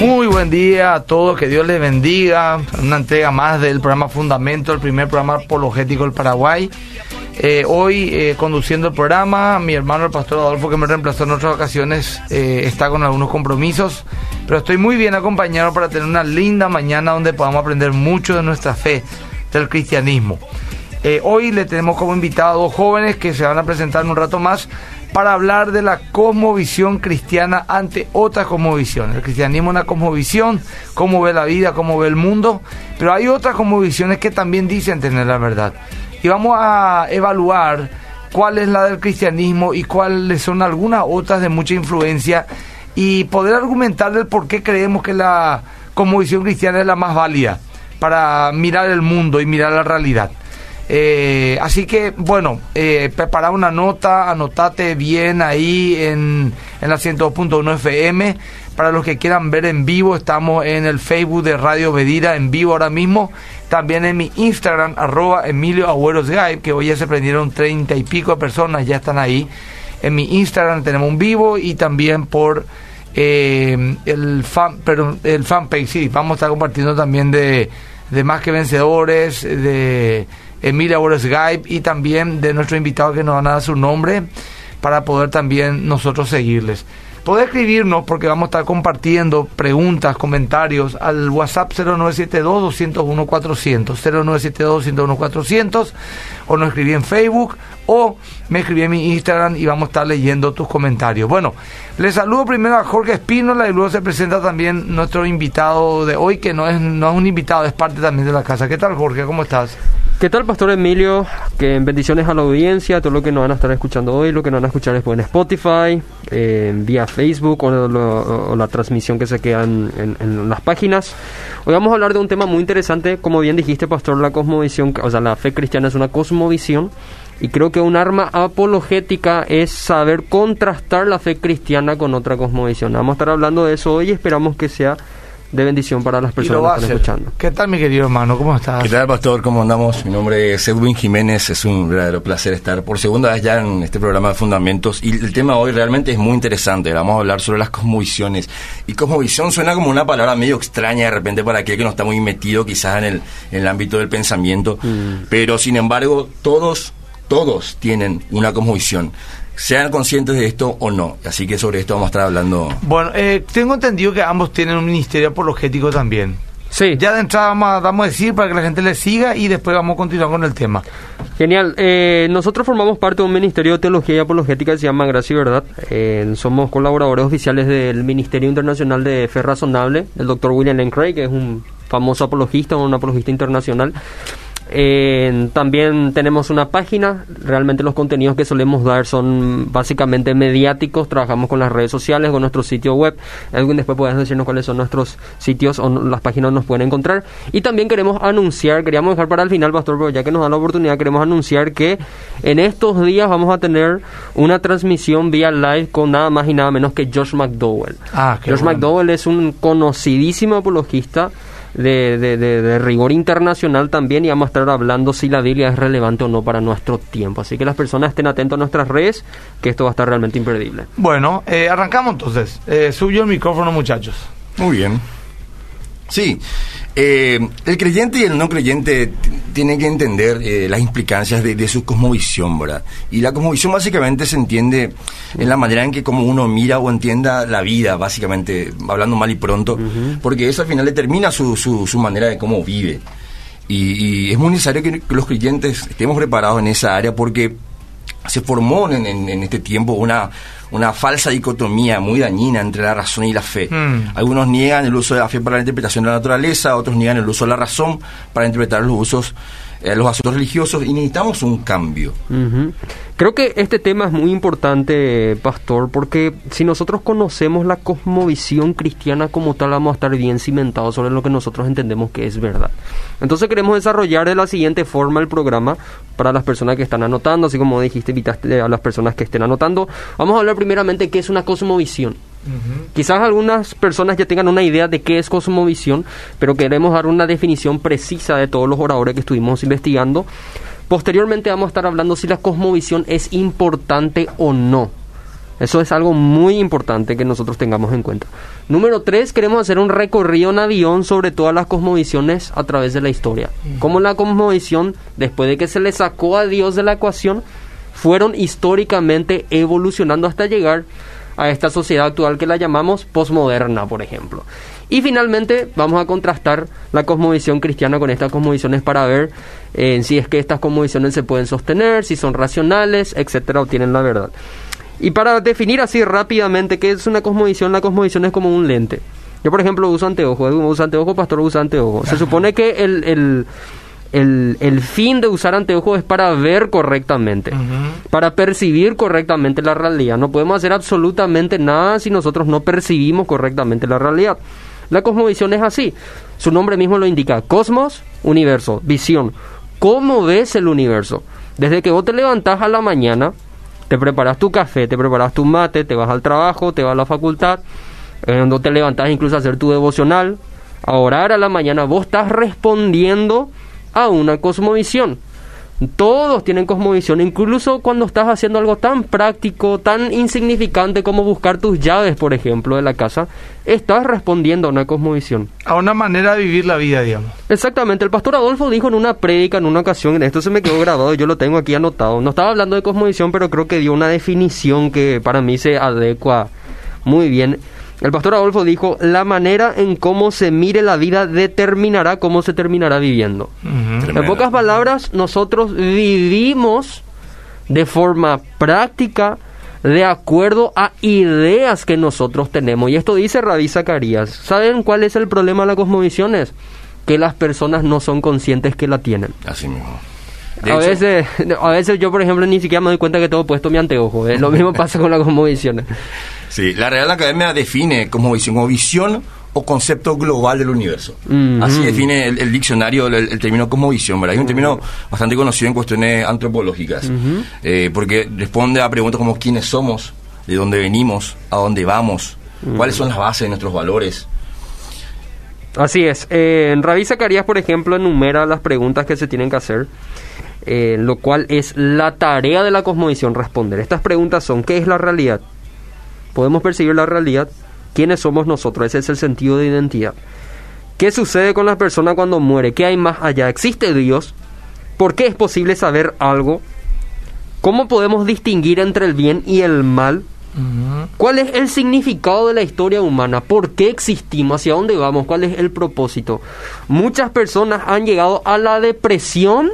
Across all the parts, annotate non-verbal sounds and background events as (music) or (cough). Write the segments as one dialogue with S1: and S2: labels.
S1: Muy buen día a todos, que Dios les bendiga. Una entrega más del programa Fundamento, el primer programa apologético del Paraguay. Eh, hoy eh, conduciendo el programa, mi hermano el pastor Adolfo, que me reemplazó en otras ocasiones, eh, está con algunos compromisos, pero estoy muy bien acompañado para tener una linda mañana donde podamos aprender mucho de nuestra fe, del cristianismo. hoy le tenemos como invitado a dos jóvenes que se van a presentar en un rato más para hablar de la cosmovisión cristiana ante otras cosmovisiones. El cristianismo es una cosmovisión, cómo ve la vida, cómo ve el mundo, pero hay otras cosmovisiones que también dicen tener la verdad. Y vamos a evaluar cuál es la del cristianismo y cuáles son algunas otras de mucha influencia y poder argumentar del por qué creemos que la cosmovisión cristiana es la más válida para mirar el mundo y mirar la realidad. Eh, así que, bueno, eh, prepara una nota, anotate bien ahí en, en la 102.1 FM. Para los que quieran ver en vivo, estamos en el Facebook de Radio Bedira en vivo ahora mismo. También en mi Instagram, arroba Emilio Agüeros que hoy ya se prendieron treinta y pico de personas, ya están ahí. En mi Instagram tenemos un vivo y también por eh, el fan, pero el fanpage, sí, vamos a estar compartiendo también de, de Más que Vencedores, de Emilia Boris Skype y también de nuestro invitado que nos van a dar su nombre para poder también nosotros seguirles. Puede escribirnos porque vamos a estar compartiendo preguntas, comentarios al WhatsApp 0972-201-400, 0972-201-400, o nos escribí en Facebook, o me escribí en mi Instagram y vamos a estar leyendo tus comentarios. Bueno, les saludo primero a Jorge Espínola y luego se presenta también nuestro invitado de hoy, que no es, no es un invitado, es parte también de la casa. ¿Qué tal, Jorge? ¿Cómo estás?
S2: ¿Qué tal, Pastor Emilio? Que en bendiciones a la audiencia, todo lo que nos van a estar escuchando hoy, lo que nos van a escuchar después en Spotify, eh, vía Facebook o, la transmisión que se queda en, las páginas. Hoy vamos a hablar de un tema muy interesante, como bien dijiste, Pastor, la cosmovisión, o sea, la fe cristiana es una cosmovisión. Y creo que un arma apologética es saber contrastar la fe cristiana con otra cosmovisión. Vamos a estar hablando de eso hoy y esperamos que sea de bendición para las personas que están escuchando.
S1: ¿Qué tal, mi querido hermano? ¿Cómo estás?
S3: ¿Qué tal, pastor? ¿Cómo andamos? Mi nombre es Edwin Jiménez. Es un verdadero placer estar por segunda vez ya en este programa de Fundamentos. Y el tema hoy realmente es muy interesante. Vamos a hablar sobre las cosmovisiones. Y cosmovisión suena como una palabra medio extraña de repente para aquel que no está muy metido quizás en el, en el ámbito del pensamiento. Mm. Pero, sin embargo, todos, todos tienen una cosmovisión sean conscientes de esto o no. Así que sobre esto vamos a estar hablando.
S1: Bueno, eh, tengo entendido que ambos tienen un ministerio apologético también.
S2: Sí.
S1: Ya de entrada vamos a, decir para que la gente le siga y después vamos a continuar con el tema.
S2: Genial. Eh, nosotros formamos parte de un ministerio de teología y apologética que se llama Gracia y Verdad. Eh, somos colaboradores oficiales del Ministerio Internacional de Fe Razonable, el doctor William Lane Craig, que es un famoso apologista, un apologista internacional. Eh, también tenemos una página, realmente los contenidos que solemos dar son básicamente mediáticos, trabajamos con las redes sociales, con nuestro sitio web, alguien después puedes decirnos cuáles son nuestros sitios o las páginas donde nos pueden encontrar. Y también queremos anunciar, queríamos dejar para el final, Pastor, pero ya que nos dan la oportunidad, queremos anunciar que en estos días vamos a tener una transmisión vía live con nada más y nada menos que Josh McDowell.
S1: Ah,
S2: Josh McDowell es un conocidísimo apologista de, de, de, rigor internacional también y vamos a estar hablando si la Biblia es relevante o no para nuestro tiempo. Así que las personas estén atentos a nuestras redes, que esto va a estar realmente imperdible.
S1: Bueno, eh, arrancamos entonces. Eh, suyo el micrófono, muchachos.
S3: Muy bien. Sí, eh, el creyente y el no creyente tienen que entender eh, las implicancias de, su cosmovisión, ¿verdad? Y la cosmovisión básicamente se entiende en la manera en que como uno mira o entienda la vida, básicamente, hablando mal y pronto, porque eso al final determina su, su, manera de cómo vive. Y, es muy necesario que, los creyentes estemos preparados en esa área porque se formó en, en este tiempo una una falsa dicotomía muy dañina entre la razón y la fe. Hmm. Algunos niegan el uso de la fe para la interpretación de la naturaleza, otros niegan el uso de la razón para interpretar los usos eh, los asuntos religiosos y necesitamos un cambio.
S2: Creo que este tema es muy importante, Pastor, porque si nosotros conocemos la cosmovisión cristiana como tal, vamos a estar bien cimentados sobre lo que nosotros entendemos que es verdad. Entonces queremos desarrollar de la siguiente forma el programa para las personas que están anotando, así como dijiste, invitaste a las personas que estén anotando. Vamos a hablar primeramente qué es una cosmovisión. Quizás algunas personas ya tengan una idea de qué es cosmovisión, pero queremos dar una definición precisa de todos los oradores que estuvimos investigando. Posteriormente vamos a estar hablando si la cosmovisión es importante o no Eso es algo muy importante que nosotros tengamos en cuenta. Número tres, queremos hacer un recorrido en avión sobre todas las cosmovisiones a través de la historia. Como la cosmovisión, después de que se le sacó a Dios de la ecuación, fueron históricamente evolucionando hasta llegar a esta sociedad actual que la llamamos posmoderna, por ejemplo. Y finalmente vamos a contrastar la cosmovisión cristiana con estas cosmovisiones para ver eh, si es que estas cosmovisiones se pueden sostener, si son racionales, etcétera, o tienen la verdad. Y para definir así rápidamente qué es una cosmovisión, la cosmovisión es como un lente. Yo, por ejemplo, uso anteojos, uso anteojos, pastor usa anteojos. Se supone que el, el, el, fin de usar anteojos es para ver correctamente, para percibir correctamente la realidad. No podemos hacer absolutamente nada si nosotros no percibimos correctamente la realidad. La cosmovisión es así. Su nombre mismo lo indica. Cosmos, universo, visión. ¿Cómo ves el universo? Desde que vos te levantás a la mañana, te preparas tu café, te preparas tu mate, te vas al trabajo, te vas a la facultad, cuando te levantás incluso a hacer tu devocional, a orar a la mañana, vos estás respondiendo a una cosmovisión. Todos tienen cosmovisión, incluso cuando estás haciendo algo tan práctico, tan insignificante como buscar tus llaves, por ejemplo, de la casa, estás respondiendo a una cosmovisión.
S1: A una manera de vivir la vida, digamos.
S2: Exactamente, el pastor Adolfo dijo en una prédica, en una ocasión, en esto se me quedó grabado, yo lo tengo aquí anotado, no estaba hablando de cosmovisión, pero creo que dio una definición que para mí se adecua muy bien. El pastor Adolfo dijo, la manera en cómo se mire la vida determinará cómo se terminará viviendo. Uh -huh. En pocas palabras, nosotros vivimos de forma práctica de acuerdo a ideas que nosotros tenemos. Y esto dice Rabí Zacarías. ¿Saben cuál es el problema de las cosmovisiones? Que las personas no son conscientes que la tienen.
S3: Así mismo.
S2: A veces, a veces yo, por ejemplo, ni siquiera me doy cuenta que tengo puesto mi anteojo. ¿eh? Lo mismo (laughs) pasa con las cosmovisiones.
S3: Sí, la Real Academia define como visión, como visión o concepto global del universo. Mm -hmm. Así define el, el diccionario el, el, término como visión, ¿verdad? Es un término bastante conocido en cuestiones antropológicas, mm -hmm. eh, porque responde a preguntas como quiénes somos, de dónde venimos, a dónde vamos, mm -hmm. cuáles son las bases de nuestros valores.
S2: Así es. Eh, en Rabí Zacarías, por ejemplo, enumera las preguntas que se tienen que hacer. Eh, lo cual es la tarea de la cosmovisión responder. Estas preguntas son, ¿qué es la realidad? ¿Podemos percibir la realidad? ¿Quiénes somos nosotros? Ese es el sentido de identidad. ¿Qué sucede con la persona cuando muere? ¿Qué hay más allá? ¿Existe Dios? ¿Por qué es posible saber algo? ¿Cómo podemos distinguir entre el bien y el mal? ¿Cuál es el significado de la historia humana? ¿Por qué existimos? ¿Hacia dónde vamos? ¿Cuál es el propósito? Muchas personas han llegado a la depresión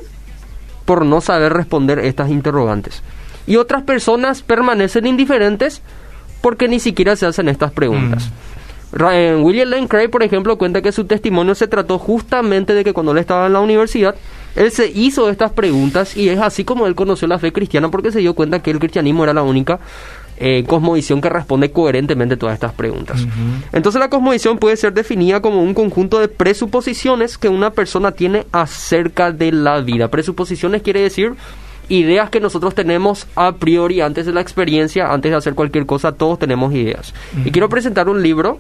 S2: por no saber responder estas interrogantes. Y otras personas permanecen indiferentes porque ni siquiera se hacen estas preguntas. Mm. William Lane Craig, por ejemplo, cuenta que su testimonio se trató justamente de que cuando él estaba en la universidad, él se hizo estas preguntas y es así como él conoció la fe cristiana porque se dio cuenta que el cristianismo era la única eh, cosmovisión que responde coherentemente todas estas preguntas. Uh -huh. Entonces la cosmovisión puede ser definida como un conjunto de presuposiciones que una persona tiene acerca de la vida. Presuposiciones quiere decir ideas que nosotros tenemos a priori antes de la experiencia, antes de hacer cualquier cosa, todos tenemos ideas. Uh -huh. Y quiero presentar un libro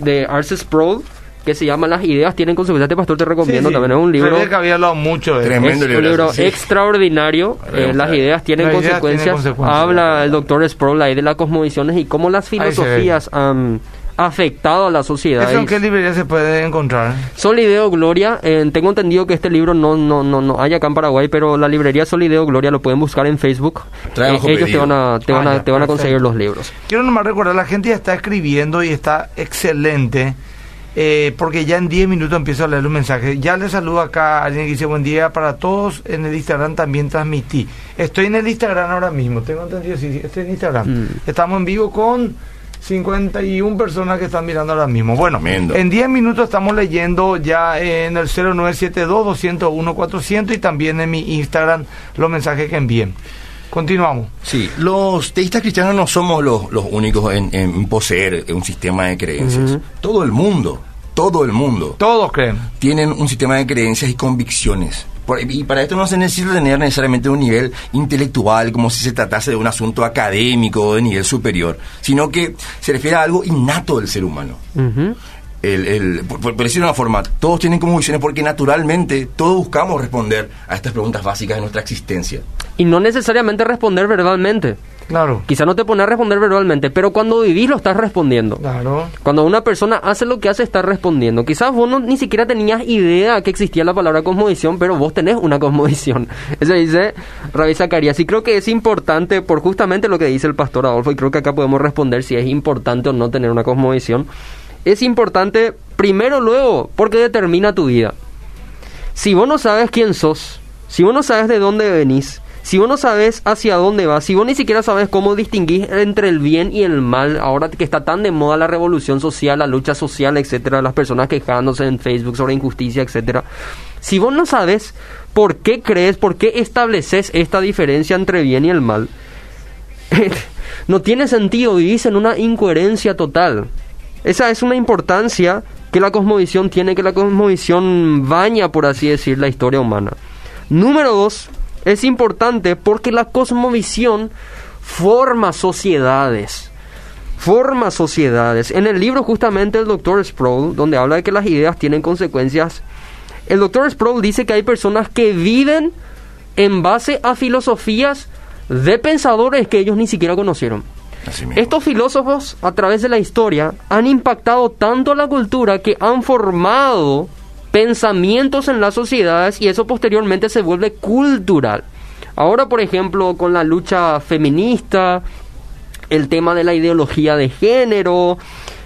S2: de Arce Sproul que se llama Las ideas tienen consecuencias. Este pastor te recomiendo
S1: sí, sí.
S2: también. Es un libro.
S1: que había hablado mucho de
S3: Tremendo
S2: es un libro sí. extraordinario. Eh, las ideas tienen
S1: las
S2: consecuencias.
S1: Ideas tienen consecuencias.
S2: Habla el doctor Sproul ahí de las cosmovisiones y cómo las filosofías han afectado a la sociedad.
S1: ¿Eso en qué librería se puede encontrar?
S2: Solideo Gloria. Eh, tengo entendido que este libro no, no, no, no hay acá en Paraguay, pero la librería Solideo Gloria lo pueden buscar en Facebook. Eh, ellos te van a, te van a, ah, ya, te van a conseguir los libros.
S1: Quiero nomás recordar, la gente ya está escribiendo y está excelente. Eh, porque ya en 10 minutos empiezo a leer un mensaje. Ya le saludo acá a alguien que dice buen día para todos. En el Instagram también transmití. Estoy en el Instagram ahora mismo. Tengo entendido, sí, sí estoy en Instagram. Mm. Estamos en vivo con 51 personas que están mirando ahora mismo. Bueno, Tremendo. en 10 minutos estamos leyendo ya en el 0972-201-400 y también en mi Instagram los mensajes que envíen. Continuamos.
S3: Sí, los teístas cristianos no somos los, los únicos en, en, poseer un sistema de creencias. Uh -huh. Todo el mundo, todo el mundo.
S1: Todos creen.
S3: Tienen un sistema de creencias y convicciones. Por, y para esto no se necesita tener necesariamente un nivel intelectual, como si se tratase de un asunto académico o de nivel superior, sino que se refiere a algo innato del ser humano. Uh -huh el, el, por, por, decirlo de una forma, todos tienen como visiones porque naturalmente todos buscamos responder a estas preguntas básicas de nuestra existencia.
S2: Y no necesariamente responder verbalmente.
S1: Claro.
S2: Quizá no te pones a responder verbalmente, pero cuando vivís lo estás respondiendo.
S1: Claro.
S2: Cuando una persona hace lo que hace, está respondiendo. Quizás vos no, ni siquiera tenías idea que existía la palabra cosmovisión, pero vos tenés una cosmovisión. (laughs) Eso dice Rabbi Zacarías. Y creo que es importante, por justamente lo que dice el pastor Adolfo, y creo que acá podemos responder si es importante o no tener una cosmovisión. Es importante, primero, luego, porque determina tu vida. Si vos no sabes quién sos, si vos no sabes de dónde venís, si vos no sabes hacia dónde vas, si vos ni siquiera sabes cómo distinguir entre el bien y el mal, ahora que está tan de moda la revolución social, la lucha social, etcétera, las personas quejándose en Facebook sobre injusticia, etcétera. Si vos no sabes por qué crees, por qué estableces esta diferencia entre bien y el mal, (laughs) no tiene sentido, vivís en una incoherencia total. Esa es una importancia que la cosmovisión tiene, que la cosmovisión baña, por así decir, la historia humana. Número dos, es importante porque la cosmovisión forma sociedades. Forma sociedades. En el libro justamente el doctor Sproul, donde habla de que las ideas tienen consecuencias, el doctor Sproul dice que hay personas que viven en base a filosofías de pensadores que ellos ni siquiera conocieron. Estos filósofos, a través de la historia, han impactado tanto a la cultura que han formado pensamientos en las sociedades y eso posteriormente se vuelve cultural. Ahora, por ejemplo, con la lucha feminista, el tema de la ideología de género,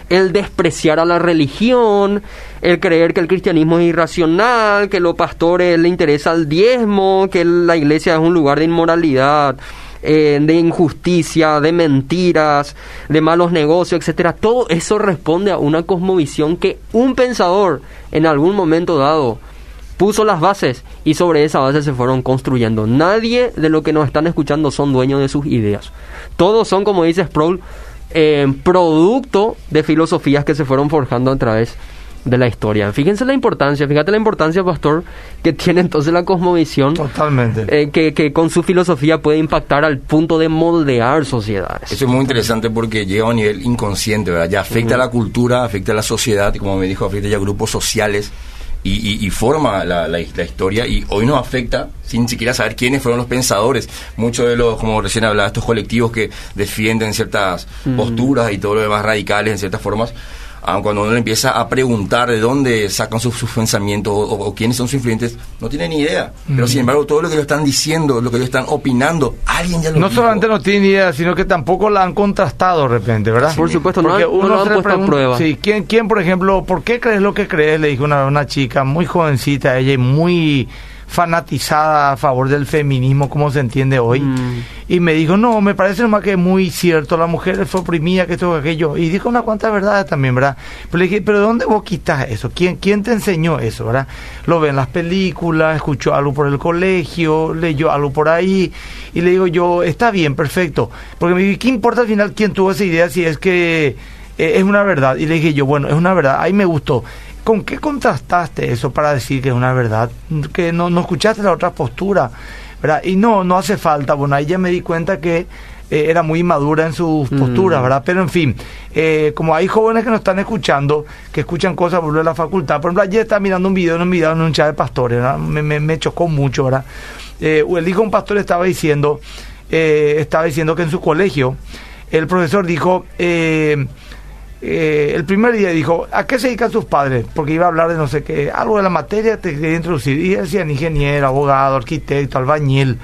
S2: el despreciar a la religión, el creer que el cristianismo es irracional, que los pastores le interesa el diezmo, que la iglesia es un lugar de inmoralidad, eh, de injusticia, de mentiras, de malos negocios, etcétera. Todo eso responde a una cosmovisión que un pensador en algún momento dado puso las bases y sobre esa base se fueron construyendo. Nadie de lo que nos están escuchando son dueños de sus ideas. Todos son, como dice Sproul, eh, producto de filosofías que se fueron forjando a través de la historia. Fíjense la importancia, fíjate la importancia, pastor, que (laughs) tiene entonces la cosmovisión.
S1: Totalmente.
S2: eh, que, que con su filosofía puede impactar al punto de moldear sociedades.
S3: Eso es muy interesante porque llega a un nivel inconsciente, ¿verdad? Ya afecta a la cultura, afecta a la sociedad, y como me dijo, afecta ya a grupos sociales y, y- y forma la, la- la historia. Y hoy nos afecta sin siquiera saber quiénes fueron los pensadores. Muchos de los, como recién hablaba, estos colectivos que defienden ciertas posturas y todo lo demás radicales en ciertas formas. Aun cuando uno le empieza a preguntar de dónde sacan sus, sus pensamientos o, quiénes son sus influyentes, no tienen ni idea. Pero sin embargo, todo lo que ellos están diciendo, lo que ellos están opinando, alguien ya lo
S1: No
S3: dijo.
S1: solamente no tienen idea, sino que tampoco la han contrastado de repente, ¿verdad?
S2: Por supuesto, no
S1: Porque
S2: han- no lo han puesto a prueba.
S1: Sí, ¿quién, ¿quién, por ejemplo, por qué crees lo que crees? Le dijo una, una chica muy jovencita, ella y muy fanatizada a favor del feminismo, como se entiende hoy.
S2: Mm.
S1: Y me dijo, no, me parece nomás que es muy cierto, la mujer fue oprimida, que esto, que aquello. Y dijo unas cuantas verdades también, ¿verdad? Pero le dije, ¿pero de dónde vos quitas eso? ¿Quién, ¿Quién te enseñó eso, verdad? Lo ve en las películas, escuchó algo por el colegio, leyó algo por ahí. Y le digo yo, está bien, perfecto. Porque me dije, ¿qué importa al final quién tuvo esa idea si es que eh, es una verdad? Y le dije yo, bueno, es una verdad, ahí me gustó. ¿Con qué contrastaste eso para decir que es una verdad? Que no, no escuchaste la otra postura, ¿verdad? Y no, no hace falta. Bueno, ahí ya me di cuenta que eh, era muy inmadura en sus
S2: Mm.
S1: posturas, ¿verdad? Pero en fin, eh, como hay jóvenes que nos están escuchando, que escuchan cosas por la facultad, por ejemplo, ayer estaba mirando un video en un video en un chat de pastores, ¿verdad? Me, me, me chocó mucho, ¿verdad? Eh, el hijo de un pastor estaba diciendo, eh, estaba diciendo que en su colegio, el profesor dijo, eh, el primer día dijo, ¿a qué se dedican sus padres? Porque iba a hablar de no sé qué, algo de la materia te quería introducir. Y decían ingeniero, abogado, arquitecto, albañil.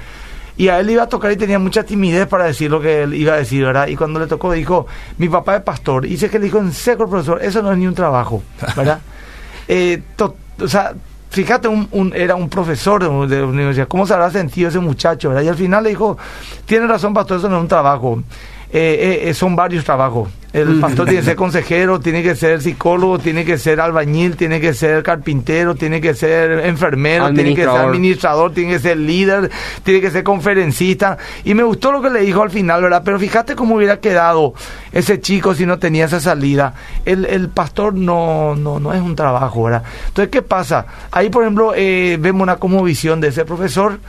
S1: Y a él iba a tocar y tenía mucha timidez para decir lo que él iba a decir, ¿verdad? Y cuando le tocó dijo, mi papá es pastor. Y dice que le dijo en seco profesor, eso no es ni un trabajo, ¿verdad? (laughs) Eh, to- o sea, fíjate, un, un- era un profesor de, universidad, ¿cómo se habrá sentido ese muchacho, verdad? Y al final le dijo, tiene razón, pastor, eso no es un trabajo. Eh, son varios trabajos. El pastor tiene que ser consejero, tiene que ser psicólogo, tiene que ser albañil, tiene que ser carpintero, tiene que ser enfermero, tiene que ser
S2: Administrador.
S1: tiene que ser líder, tiene que ser conferencista. Y me gustó lo que le dijo al final, ¿verdad? Pero fíjate cómo hubiera quedado ese chico si no tenía esa salida. El, el pastor no, no, no es un trabajo, ¿verdad? Entonces, ¿qué pasa? Ahí, por ejemplo, eh, vemos una como visión de ese profesor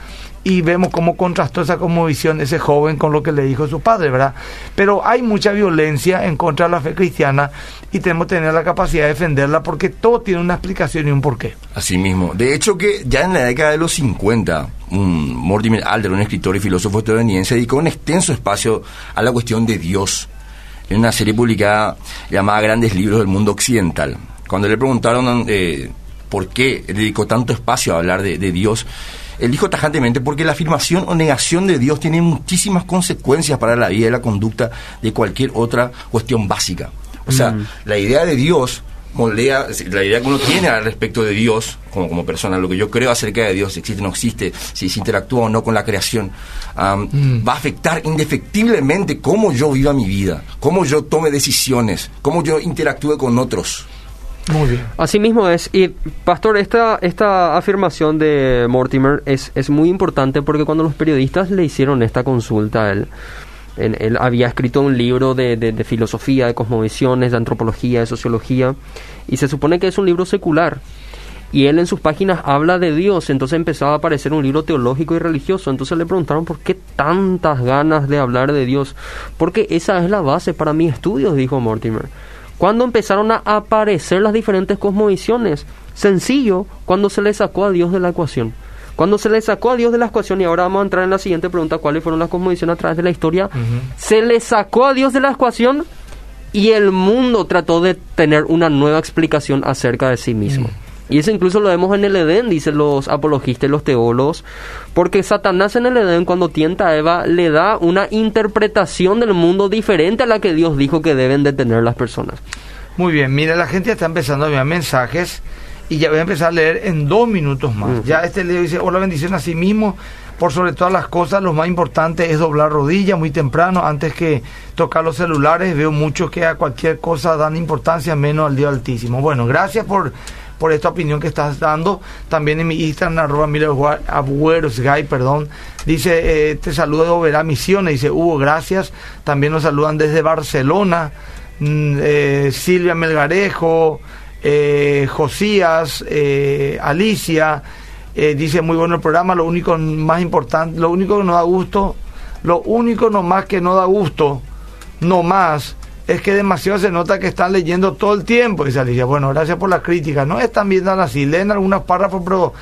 S1: y vemos cómo contrastó esa cosmovisión ese joven con lo que le dijo su padre, ¿verdad? Pero hay mucha violencia en contra de la fe cristiana y tenemos que tener la capacidad de defenderla porque todo tiene una explicación y un porqué.
S3: Así mismo. De hecho que ya en la década de los 50, un Mortimer Alder, un escritor y filósofo estadounidense, dedicó un extenso espacio a la cuestión de Dios en una serie publicada llamada Grandes Libros del Mundo Occidental. Cuando le preguntaron eh, por qué dedicó tanto espacio a hablar de, de Dios, él dijo tajantemente porque la afirmación o negación de Dios tiene muchísimas consecuencias para la vida y la conducta de cualquier otra cuestión básica. O sea,
S2: Mm.
S3: la idea de Dios moldea, la idea que uno tiene al respecto de Dios, como, como persona, lo que yo creo acerca de Dios, si existe o no existe, si se interactúa o no con la creación, am, va a afectar indefectiblemente cómo yo viva mi vida, cómo yo tome decisiones, cómo yo interactúe con otros.
S1: Muy bien.
S2: Así mismo es. Y, Pastor, esta, esta afirmación de Mortimer es, es muy importante porque cuando los periodistas le hicieron esta consulta él, él había escrito un libro de, de- de filosofía, de cosmovisiones, de antropología, de sociología, y se supone que es un libro secular. Y él en sus páginas habla de Dios, entonces empezaba a aparecer un libro teológico y religioso. Entonces le preguntaron por qué tantas ganas de hablar de Dios. Porque esa es la base para mis estudios, dijo Mortimer. Cuando empezaron a aparecer las diferentes cosmovisiones? Sencillo, cuando se le sacó a Dios de la ecuación. Cuando se le sacó a Dios de la ecuación, y ahora vamos a entrar en la siguiente pregunta, ¿cuáles fueron las cosmovisiones a través de la historia? Se le sacó a Dios de la ecuación y el mundo trató de tener una nueva explicación acerca de sí mismo. Y eso incluso lo vemos en el Edén, dicen los apologistas y los teólogos, porque Satanás en el Edén cuando tienta a Eva le da una interpretación del mundo diferente a la que Dios dijo que deben de tener las personas.
S1: Muy bien, mira, la gente está empezando a enviar mensajes y ya voy a empezar a leer en dos minutos más. Ya este leo dice, hola bendición a sí mismo, por sobre todas las cosas, lo más importante es doblar rodillas muy temprano, antes que tocar los celulares, veo muchos que a cualquier cosa dan importancia, menos al Dios Altísimo. Bueno, gracias por, por esta opinión que estás dando, también en mi Instagram, arroba Guy, perdón, dice, eh, te saludo Oberá Misiones, dice, Hugo, gracias, también nos saludan desde Barcelona, Mm, eh, Silvia Melgarejo, eh, Josías, eh, Alicia, eh, dice muy bueno el programa, lo único más importante, lo único que nos da gusto, lo único nomás que no da gusto, no más, es que demasiado se nota que están leyendo todo el tiempo, dice Alicia. Bueno, gracias por la crítica, no están viendo así, leen algunos párrafos, pero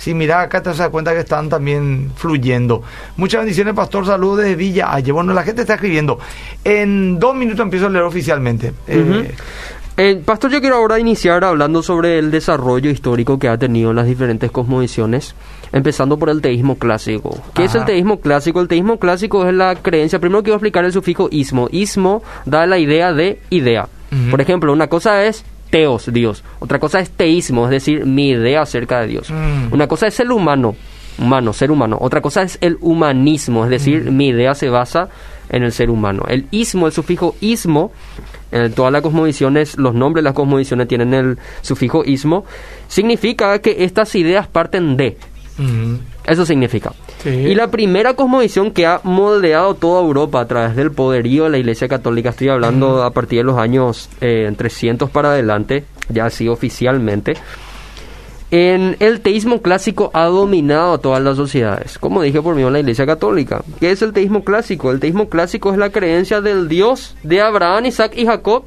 S1: si miras acá te das cuenta que están también fluyendo. Muchas bendiciones, Pastor, saludos desde Villa Aye. Bueno, la gente está escribiendo. En dos minutos empiezo a leer oficialmente. Eh,
S2: Pastor, yo quiero ahora iniciar hablando sobre el desarrollo histórico que ha tenido las diferentes cosmovisiones, empezando por el teísmo clásico. ¿Qué es el teísmo clásico? El teísmo clásico es la creencia, primero quiero explicar el sufijo ismo. Ismo da la idea de idea. Por ejemplo, una cosa es teos, Dios. Otra cosa es teísmo, es decir, mi idea acerca de Dios.
S1: Mm.
S2: Una cosa es el humano, humano, ser humano. Otra cosa es el humanismo, es decir, mi idea se basa en el ser humano. El ismo, el sufijo ismo, en todas las cosmovisiones, los nombres de las cosmovisiones tienen el sufijo ismo, significa que estas ideas parten de. Eso significa.
S1: Sí.
S2: Y la primera cosmovisión que ha moldeado toda Europa a través del poderío de la Iglesia Católica, estoy hablando a partir de los años eh, 300 para adelante, ya así oficialmente, en el teísmo clásico ha dominado a todas las sociedades, como dije por mí en la Iglesia Católica. ¿Qué es el teísmo clásico? El teísmo clásico es la creencia del Dios de Abraham, Isaac y Jacob,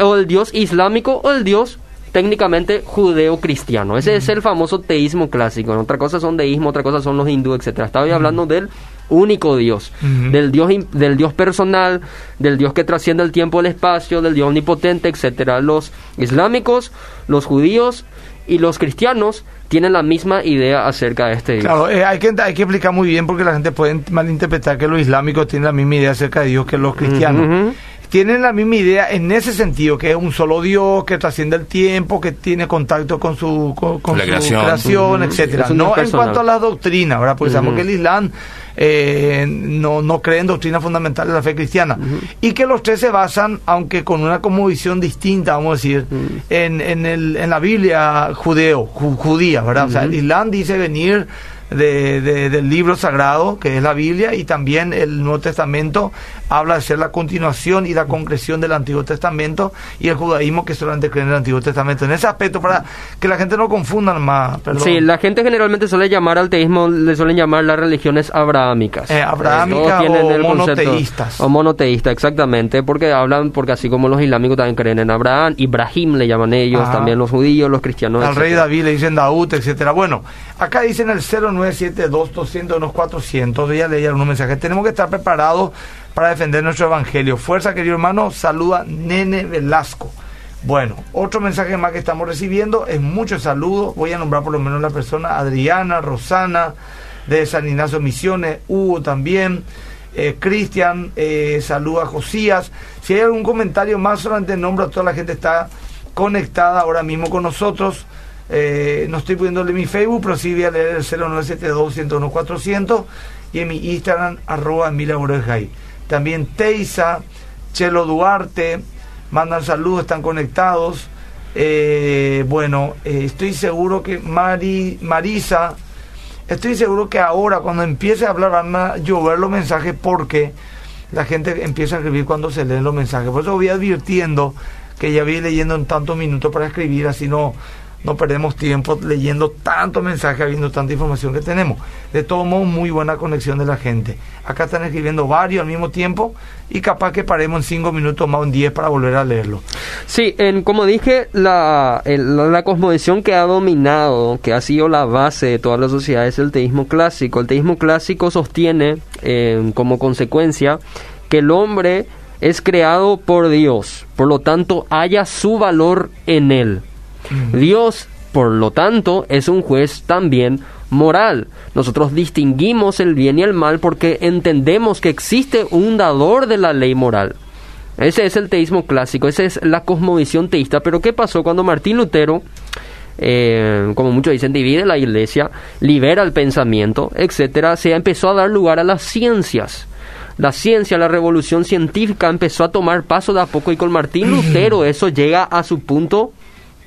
S2: o el Dios islámico, o el Dios técnicamente judeo-cristiano. Ese es el famoso teísmo clásico. Otra cosa son deísmo, otra cosa son los hindúes, etcétera. Estaba hablando del único Dios, del Dios del Dios personal, del Dios que trasciende el tiempo y el espacio, del Dios omnipotente, etcétera. Los islámicos, los judíos y los cristianos tienen la misma idea acerca de este Dios.
S1: Claro, eh, hay, que, hay que explicar muy bien porque la gente puede malinterpretar que los islámicos tienen la misma idea acerca de Dios que los cristianos. Tienen la misma idea en ese sentido, que es un solo Dios, que trasciende el tiempo, que tiene contacto con su, con, con
S3: La
S1: su
S3: creación.
S1: etcétera. No en cuanto a la doctrina, ¿verdad? Porque sabemos que el Islam eh, no, no cree en doctrina fundamental de la fe cristiana. Y que los tres se basan, aunque con una como visión distinta, vamos a decir, en, en, el, en la Biblia judeo, ju- judía, ¿verdad? O sea, el Islam dice venir de, de- del libro sagrado, que es la Biblia, y también el Nuevo Testamento habla de ser la continuación y la concreción del Antiguo Testamento, y el judaísmo que solamente cree en el Antiguo Testamento. En ese aspecto, para que la gente no confunda más, perdón.
S2: Sí, la gente generalmente suele llamar al teísmo, le suelen llamar las religiones abrahámicas.
S1: Eh, o
S2: el concepto-
S1: monoteístas.
S2: O monoteístas, exactamente, porque hablan, porque así como los islámicos también creen en Abraham, Ibrahim le llaman ellos,
S1: Ajá.
S2: también los judíos, los cristianos.
S1: Al rey. David le dicen Daud, etcétera. Bueno, acá dicen el 0972 200 unos 400. Voy a leer unos mensajes. Tenemos que estar preparados para defender nuestro evangelio. Fuerza, querido hermano. Saluda Nene Velasco. Bueno, otro mensaje más que estamos recibiendo es muchos saludos. Voy a nombrar por lo menos la persona Adriana, Rosana, de San Ignacio Misiones, Hugo también. eh, Cristian, eh, saluda Josías. Si hay algún comentario más, solamente nombro a toda la gente que está conectada ahora mismo con nosotros. Eh, no estoy pudiéndole mi Facebook, pero sí voy a leer el 0972-101-400 y en mi Instagram, arroba Borejay. También Teisa, Chelo Duarte, mandan saludos, están conectados. Eh, bueno, eh, estoy seguro que Mari, Marisa, estoy seguro que ahora cuando empiece a hablar van a llover los mensajes porque la gente empieza a escribir cuando se leen los mensajes. Por eso voy advirtiendo que ya voy leyendo en tantos minutos para escribir, así no, no perdemos tiempo leyendo tanto mensaje, habiendo tanta información que tenemos. De todos modos, muy buena conexión de la gente. Acá están escribiendo varios al mismo tiempo y capaz que paremos en 5 minutos más, en 10 para volver a leerlo.
S2: Sí, en, como dije, la cosmovisión que ha dominado, que ha sido la base de toda la sociedad, es el teísmo clásico. El teísmo clásico sostiene, eh, como consecuencia, que el hombre es creado por Dios, por lo tanto, haya su valor en él. Dios, por lo tanto, es un juez también moral. Nosotros distinguimos el bien y el mal porque entendemos que existe un dador de la ley moral. Ese es el teísmo clásico, esa es la cosmovisión teísta. Pero ¿qué pasó cuando Martín Lutero, eh, como muchos dicen, divide la iglesia, libera el pensamiento, etcétera? Se empezó a dar lugar a las ciencias. La ciencia, la revolución científica empezó a tomar paso de a poco y con Martín (clears throat) Lutero eso llega a su punto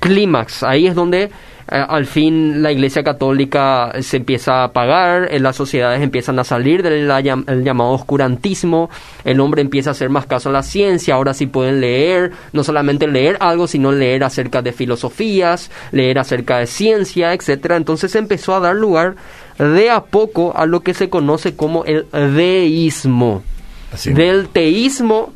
S2: clímax. Ahí es donde eh, al fin la Iglesia Católica se empieza a apagar, eh, las sociedades empiezan a salir del la llam- el llamado oscurantismo, el hombre empieza a hacer más caso a la ciencia, ahora sí pueden leer, no solamente leer algo, sino leer acerca de filosofías, leer acerca de ciencia, etcétera. Entonces empezó a dar lugar de a poco a lo que se conoce como el deísmo.
S3: Así.
S2: Del teísmo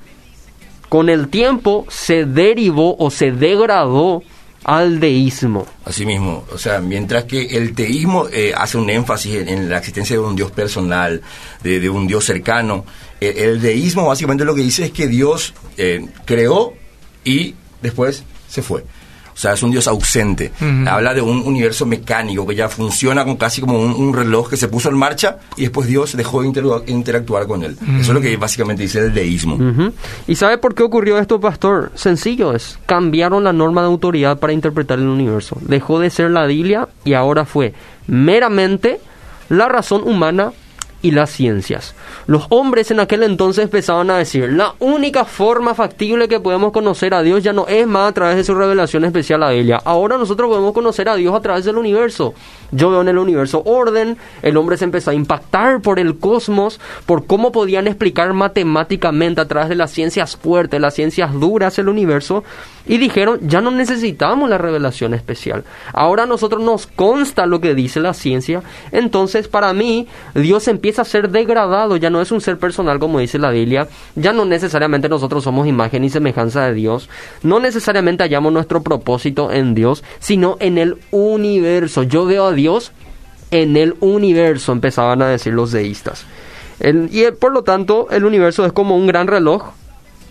S2: con el tiempo se derivó o se degradó al deísmo.
S3: Así mismo, o sea, mientras que el teísmo eh, hace un énfasis en, la existencia de un Dios personal, de, de un Dios cercano, eh, el deísmo básicamente lo que dice es que Dios eh, creó y después se fue. O sea, es un Dios ausente. Habla de un universo mecánico que ya funciona con casi como un, un reloj que se puso en marcha y después Dios dejó de interactuar, interactuar con él. Eso es lo que básicamente dice el deísmo.
S2: ¿Y sabe por qué ocurrió esto, pastor? Sencillo es, cambiaron la norma de autoridad para interpretar el universo. Dejó de ser la Biblia y ahora fue meramente la razón humana y las ciencias. Los hombres en aquel entonces empezaban a decir, la única forma factible que podemos conocer a Dios ya no es más a través de su revelación especial a la Biblia. Ahora nosotros podemos conocer a Dios a través del universo. Yo veo en el universo orden, el hombre se empezó a impactar por el cosmos, por cómo podían explicar matemáticamente a través de las ciencias fuertes, las ciencias duras el universo, y dijeron, ya no necesitamos la revelación especial. Ahora a nosotros nos consta lo que dice la ciencia, entonces para mí Dios empieza a ser degradado, ya no es un ser personal como dice la Biblia, ya no necesariamente nosotros somos imagen y semejanza de Dios, no necesariamente hallamos nuestro propósito en Dios, sino en el universo. Yo veo a Dios en el universo, empezaban a decir los deístas. Y eh, por lo tanto, el universo es como un gran reloj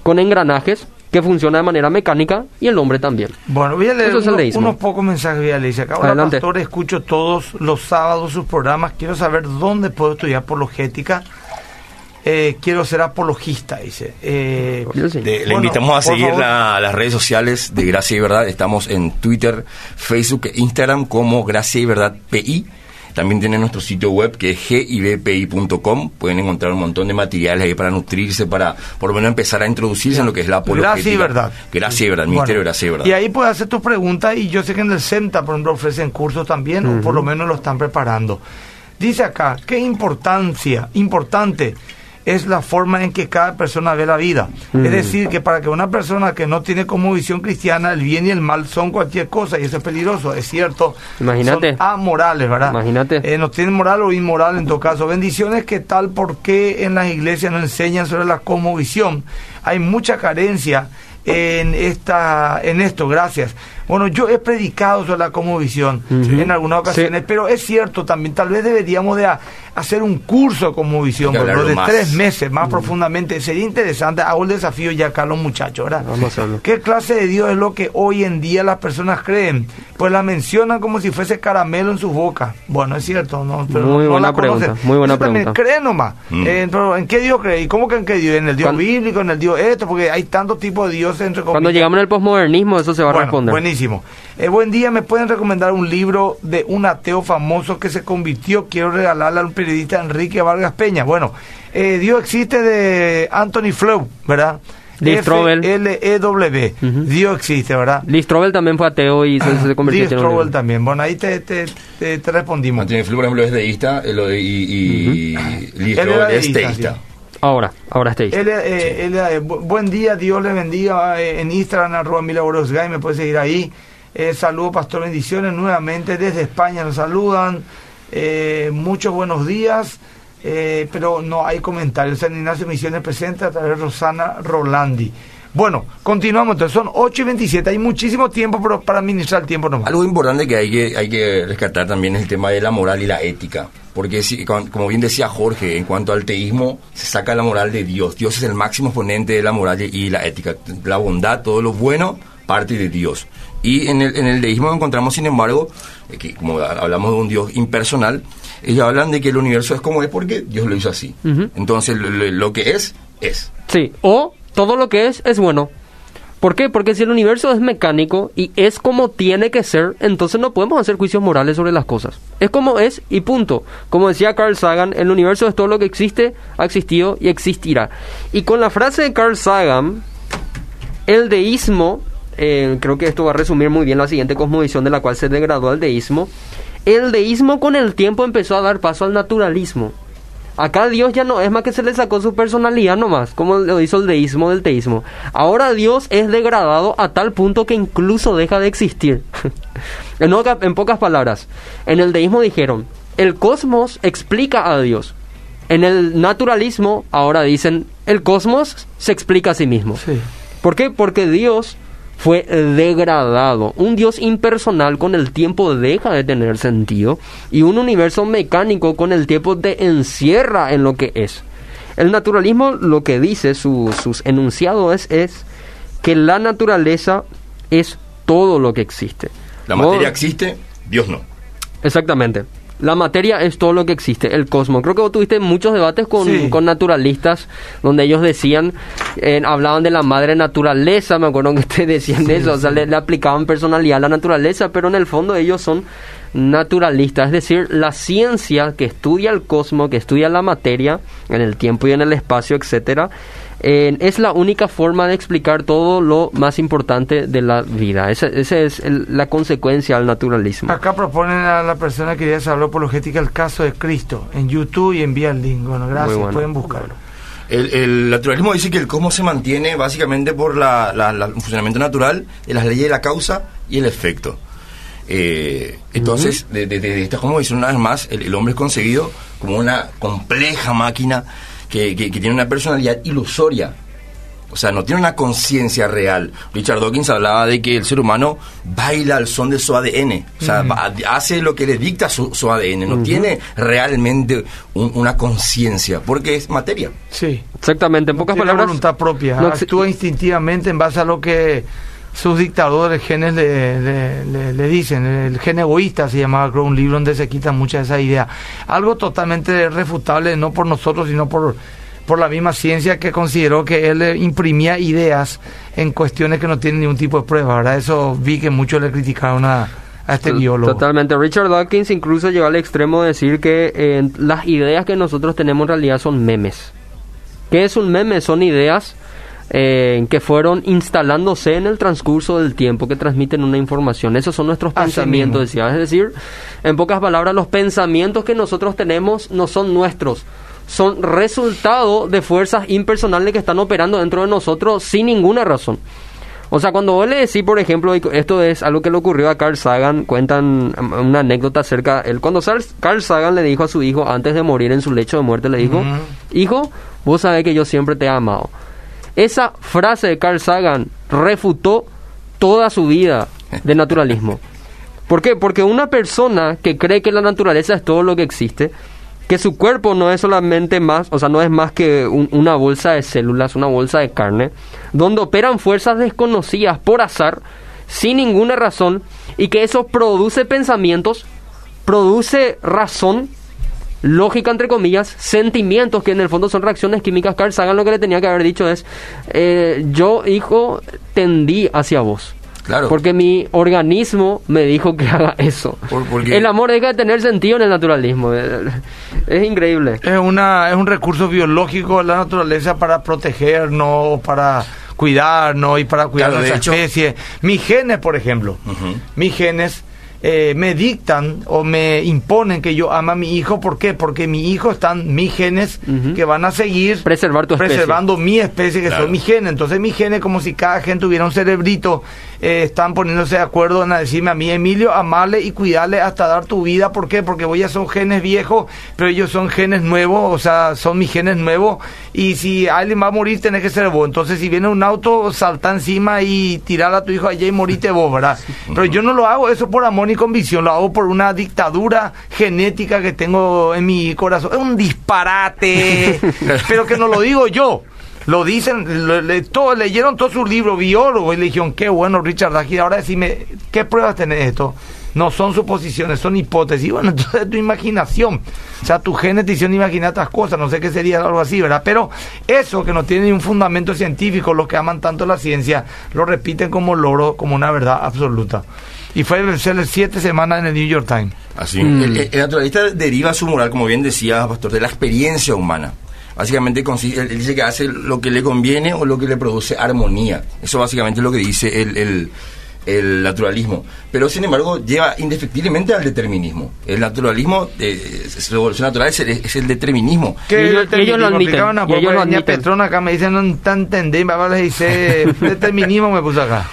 S2: con engranajes que funciona de manera mecánica y el hombre también.
S1: Bueno, voy a leer unos, pocos mensajes. Voy a leer. Acá, Hola, pastor, escucho todos los sábados sus programas. Quiero saber dónde puedo estudiar apologética. Eh, quiero ser apologista, dice. Eh,
S2: sí.
S3: Le
S1: Bueno,
S3: invitamos a seguir la- las redes sociales de Gracia y Verdad. Estamos en Twitter, Facebook e Instagram como Gracia y Verdad PI. También tienen nuestro sitio web que es gibpi.com. Pueden encontrar un montón de materiales ahí para nutrirse, para por lo menos empezar a introducirse en lo que es la apologética.
S1: Gracia y verdad.
S3: Gracia y Verdad,
S1: Bueno,
S3: Ministerio de Gracia y Verdad.
S1: Y ahí puedes hacer tus preguntas y yo sé que en el CENTA, por ejemplo, ofrecen cursos también, o por lo menos lo están preparando. Dice acá, qué importancia, importante es la forma en que cada persona ve la vida.
S2: Mm.
S1: Es decir, que para que una persona que no tiene como visión cristiana, el bien y el mal son cualquier cosa, y eso es peligroso, es cierto.
S2: Imagínate.
S1: Son amorales, ¿verdad?
S2: Imagínate.
S1: Eh, no tienen moral o inmoral en todo caso. Bendiciones, ¿qué tal? ¿Por qué en las iglesias no enseñan sobre la cosmovisión? Hay mucha carencia en esta en esto, gracias. Bueno, yo he predicado sobre la cosmovisión
S2: Ujú.
S1: en algunas ocasiones,
S2: Sí.
S1: pero es cierto también, tal vez deberíamos de a- hacer un curso de cosmovisión, ejemplo, de
S3: más.
S1: tres meses, más profundamente. Sería interesante, hago el desafío ya acá a los muchachos, ¿verdad?
S2: Vamos a hacerlo.
S1: ¿Qué clase de Dios es lo que hoy en día las personas creen? Pues la mencionan como si fuese caramelo en su boca. Bueno, es cierto, ¿no? Pero
S2: Muy
S1: no
S2: buena
S1: la conocen.
S2: pregunta, muy buena
S1: Eso también
S2: pregunta.
S1: Creen nomás.
S3: Mm.
S1: Eh, pero ¿En qué Dios cree? ¿Y cómo que en qué Dios? ¿En el Dios
S2: Cuando-
S1: bíblico? ¿En el Dios esto? Porque hay tantos tipos de dioses entre
S2: Cuando
S1: comillas.
S2: llegamos en el posmodernismo, eso se va a responder.
S1: Buenísimo. Eh, buen día, ¿me pueden recomendar un libro de un ateo famoso que se convirtió? Quiero regalarle al periodista Enrique Vargas Peña. Bueno, eh, Dios existe de Anthony Flew, ¿verdad?
S2: Strobel.
S1: F-L-E-W.
S2: Ujú.
S1: Dios existe, ¿verdad?
S2: Strobel también fue ateo y se, se convirtió
S1: Lee
S2: en un
S1: Strobel también. Bueno, ahí te, te, te, te respondimos.
S3: Anthony Flew, por ejemplo, es deísta eh, y, y,
S1: era
S3: Strobel es
S1: deísta, sí.
S2: Ahora, ahora estáis.
S1: Él, eh, él, eh, bu- buen día, Dios le bendiga eh, en Instagram, arroba Milagros Guy, me puede seguir ahí. Eh, saludo, Pastor, bendiciones nuevamente desde España, nos saludan. Eh, muchos buenos días, eh, pero no hay comentarios. San Ignacio Misiones presenta a través de Rosana Rolandi. Bueno, continuamos, entonces son 8 y 27, hay muchísimo tiempo pero para administrar el tiempo nomás.
S3: Algo importante que hay que, hay que rescatar también es el tema de la moral y la ética. Porque, si- como bien decía Jorge, en cuanto al teísmo, se saca la moral de Dios. Dios es el máximo exponente de la moral y la ética. La bondad, todo lo bueno, parte de Dios. Y en el, en el deísmo encontramos, sin embargo, eh, que como hablamos de un Dios impersonal, ellos hablan de que el universo es como es porque Dios lo hizo así. Entonces, lo, lo- lo que es, es.
S2: Sí, o todo lo que es es bueno. ¿Por qué? Porque si el universo es mecánico y es como tiene que ser, entonces no podemos hacer juicios morales sobre las cosas. Es como es y punto. Como decía Carl Sagan, el universo es todo lo que existe, ha existido y existirá. Y con la frase de Carl Sagan, el deísmo, eh, creo que esto va a resumir muy bien la siguiente cosmovisión de la cual se degradó al deísmo. El deísmo con el tiempo empezó a dar paso al naturalismo. Acá Dios ya no es más que se le sacó su personalidad nomás, como lo hizo el deísmo del teísmo. Ahora Dios es degradado a tal punto que incluso deja de existir. (laughs) en, oca- en pocas palabras, en el deísmo dijeron, el cosmos explica a Dios. En el naturalismo ahora dicen, el cosmos se explica a sí mismo.
S1: Sí.
S2: ¿Por qué? Porque Dios fue degradado. Un Dios impersonal con el tiempo deja de tener sentido y un universo mecánico con el tiempo te encierra en lo que es. El naturalismo lo que dice, su- sus enunciados es, es que la naturaleza es todo lo que existe.
S3: La materia existe, Dios no.
S2: Exactamente. La materia es todo lo que existe, el cosmos. Creo que vos tuviste muchos debates con,
S1: Sí.
S2: con naturalistas donde ellos decían, eh, hablaban de la madre naturaleza, me acuerdo que te decían eso, o sea, le, le aplicaban personalidad a la naturaleza, pero en el fondo ellos son naturalistas, es decir, la ciencia que estudia el cosmos, que estudia la materia en el tiempo y en el espacio, etcétera, eh, es la única forma de explicar todo lo más importante de la vida. Esa esa es el- la consecuencia al naturalismo.
S1: Acá proponen a la persona que quería saber apologética el caso de Cristo en YouTube y envía el link. Bueno, gracias,
S2: bueno.
S1: pueden buscarlo.
S3: El, el naturalismo dice que el cosmos se mantiene básicamente por la, la- la- el funcionamiento natural de las leyes de la causa y el efecto. Eh, entonces, de, de, de esta una vez más, el, el hombre es concebido como una compleja máquina que, que- que tiene una personalidad ilusoria. O sea, no tiene una conciencia real. Richard Dawkins hablaba de que el ser humano baila al son de su ADN. O sea, va- hace lo que le dicta su, su ADN. No tiene realmente un- una conciencia, porque es materia.
S1: Sí.
S2: Exactamente, en pocas
S1: Tiene
S2: palabras.
S1: voluntad propia.
S2: no
S1: actúa instintivamente en base a lo que sus dictadores genes le, le- le- le dicen. El gen egoísta se llamaba, creo, un libro donde se quitan muchas de esas ideas. Algo totalmente refutable, no por nosotros, sino por, por la misma ciencia que consideró que él eh, imprimía ideas en cuestiones que no tienen ningún tipo de prueba. ¿verdad? Eso vi que muchos le criticaron a, a este biólogo.
S2: Totalmente. Richard Dawkins incluso llegó al extremo de decir que eh, las ideas que nosotros tenemos en realidad son memes. ¿Qué es un meme? Son ideas eh, que fueron instalándose en el transcurso del tiempo, que transmiten una información. Esos son nuestros
S1: Así
S2: pensamientos, decía. Es decir, en pocas palabras, los pensamientos que nosotros tenemos no son nuestros. Son resultado de fuerzas impersonales que están operando dentro de nosotros sin ninguna razón. O sea, cuando vos le decís, por ejemplo, esto es algo que le ocurrió a Carl Sagan, cuentan um, una anécdota acerca, él cuando Carl Sagan le dijo a su hijo, antes de morir en su lecho de muerte, le dijo, hijo, vos sabés que yo siempre te he amado. Esa frase de Carl Sagan refutó toda su vida de naturalismo. ¿Por qué? Porque una persona que cree que la naturaleza es todo lo que existe, que su cuerpo no es solamente más, o sea, no es más que un- una bolsa de células, una bolsa de carne, donde operan fuerzas desconocidas por azar, sin ninguna razón, y que eso produce pensamientos, produce razón, lógica entre comillas, sentimientos que en el fondo son reacciones químicas. Carl Sagan lo que le tenía que haber dicho es, eh, yo hijo tendí hacia vos.
S3: Claro.
S2: Porque mi organismo me dijo que haga eso.
S3: Por- porque-
S2: El amor deja de tener sentido en el naturalismo. (laughs) Es increíble.
S1: Es, una, es un recurso biológico de la naturaleza para protegernos, para cuidarnos y para cuidar
S3: Claro, de
S1: nuestra especie. Mis genes, por ejemplo,
S3: Ujú.
S1: mis genes eh, me dictan o me imponen que yo ama a mi hijo. ¿Por qué? Porque mi hijo están mis genes que van a seguir
S2: Preservar tu especie.
S1: preservando mi especie, que
S3: Claro.
S1: son mis genes. Entonces mis genes, como si cada gen tuviera un cerebrito, eh, están poniéndose de acuerdo en a decirme a mí, Emilio, amarle y cuidarle hasta dar tu vida. ¿Por qué? Porque voy a son genes viejos, pero ellos son genes nuevos, o sea, son mis genes nuevos. Y si alguien va a morir, tenés que ser vos. Entonces, si viene un auto, salta encima y tirar a tu hijo allá y morite vos, ¿verdad? Pero yo no lo hago eso por amor ni convicción, lo hago por una dictadura genética que tengo en mi corazón. Es un disparate, (laughs) pero que no lo digo yo. Lo dicen, lo- le- todo, leyeron todo su libro, biólogo, y le dijeron, qué bueno, Richard Dawkins, ahora decime, ¿qué pruebas tenés de esto? No son suposiciones, son hipótesis. (laughs) Bueno, entonces tu imaginación, o sea, tu genes te hicieron imaginar otras cosas, no sé qué sería algo así, ¿verdad? Pero eso que no tiene ni un fundamento científico, los que aman tanto la ciencia, lo repiten como loro, como una verdad absoluta. Y fue bestseller siete semanas en el New York Times.
S3: Así.
S2: Mm.
S3: El, el naturalista deriva su moral, como bien decía Pastor, de la experiencia humana. Básicamente consiste, él, dice que hace lo que le conviene o lo que le produce armonía. Eso básicamente es lo que dice el, el- el naturalismo. Pero sin embargo lleva indefectiblemente al determinismo. El naturalismo, eh, es- es revolución natural, es el, es el determinismo.
S2: Y ellos-
S1: determinismo?
S2: ellos lo admiten,
S1: una
S2: y ellos
S1: poco,
S2: lo admiten.
S1: Petrona acá me dicen, no tan entendí, me dice, (laughs) determinismo me puso acá.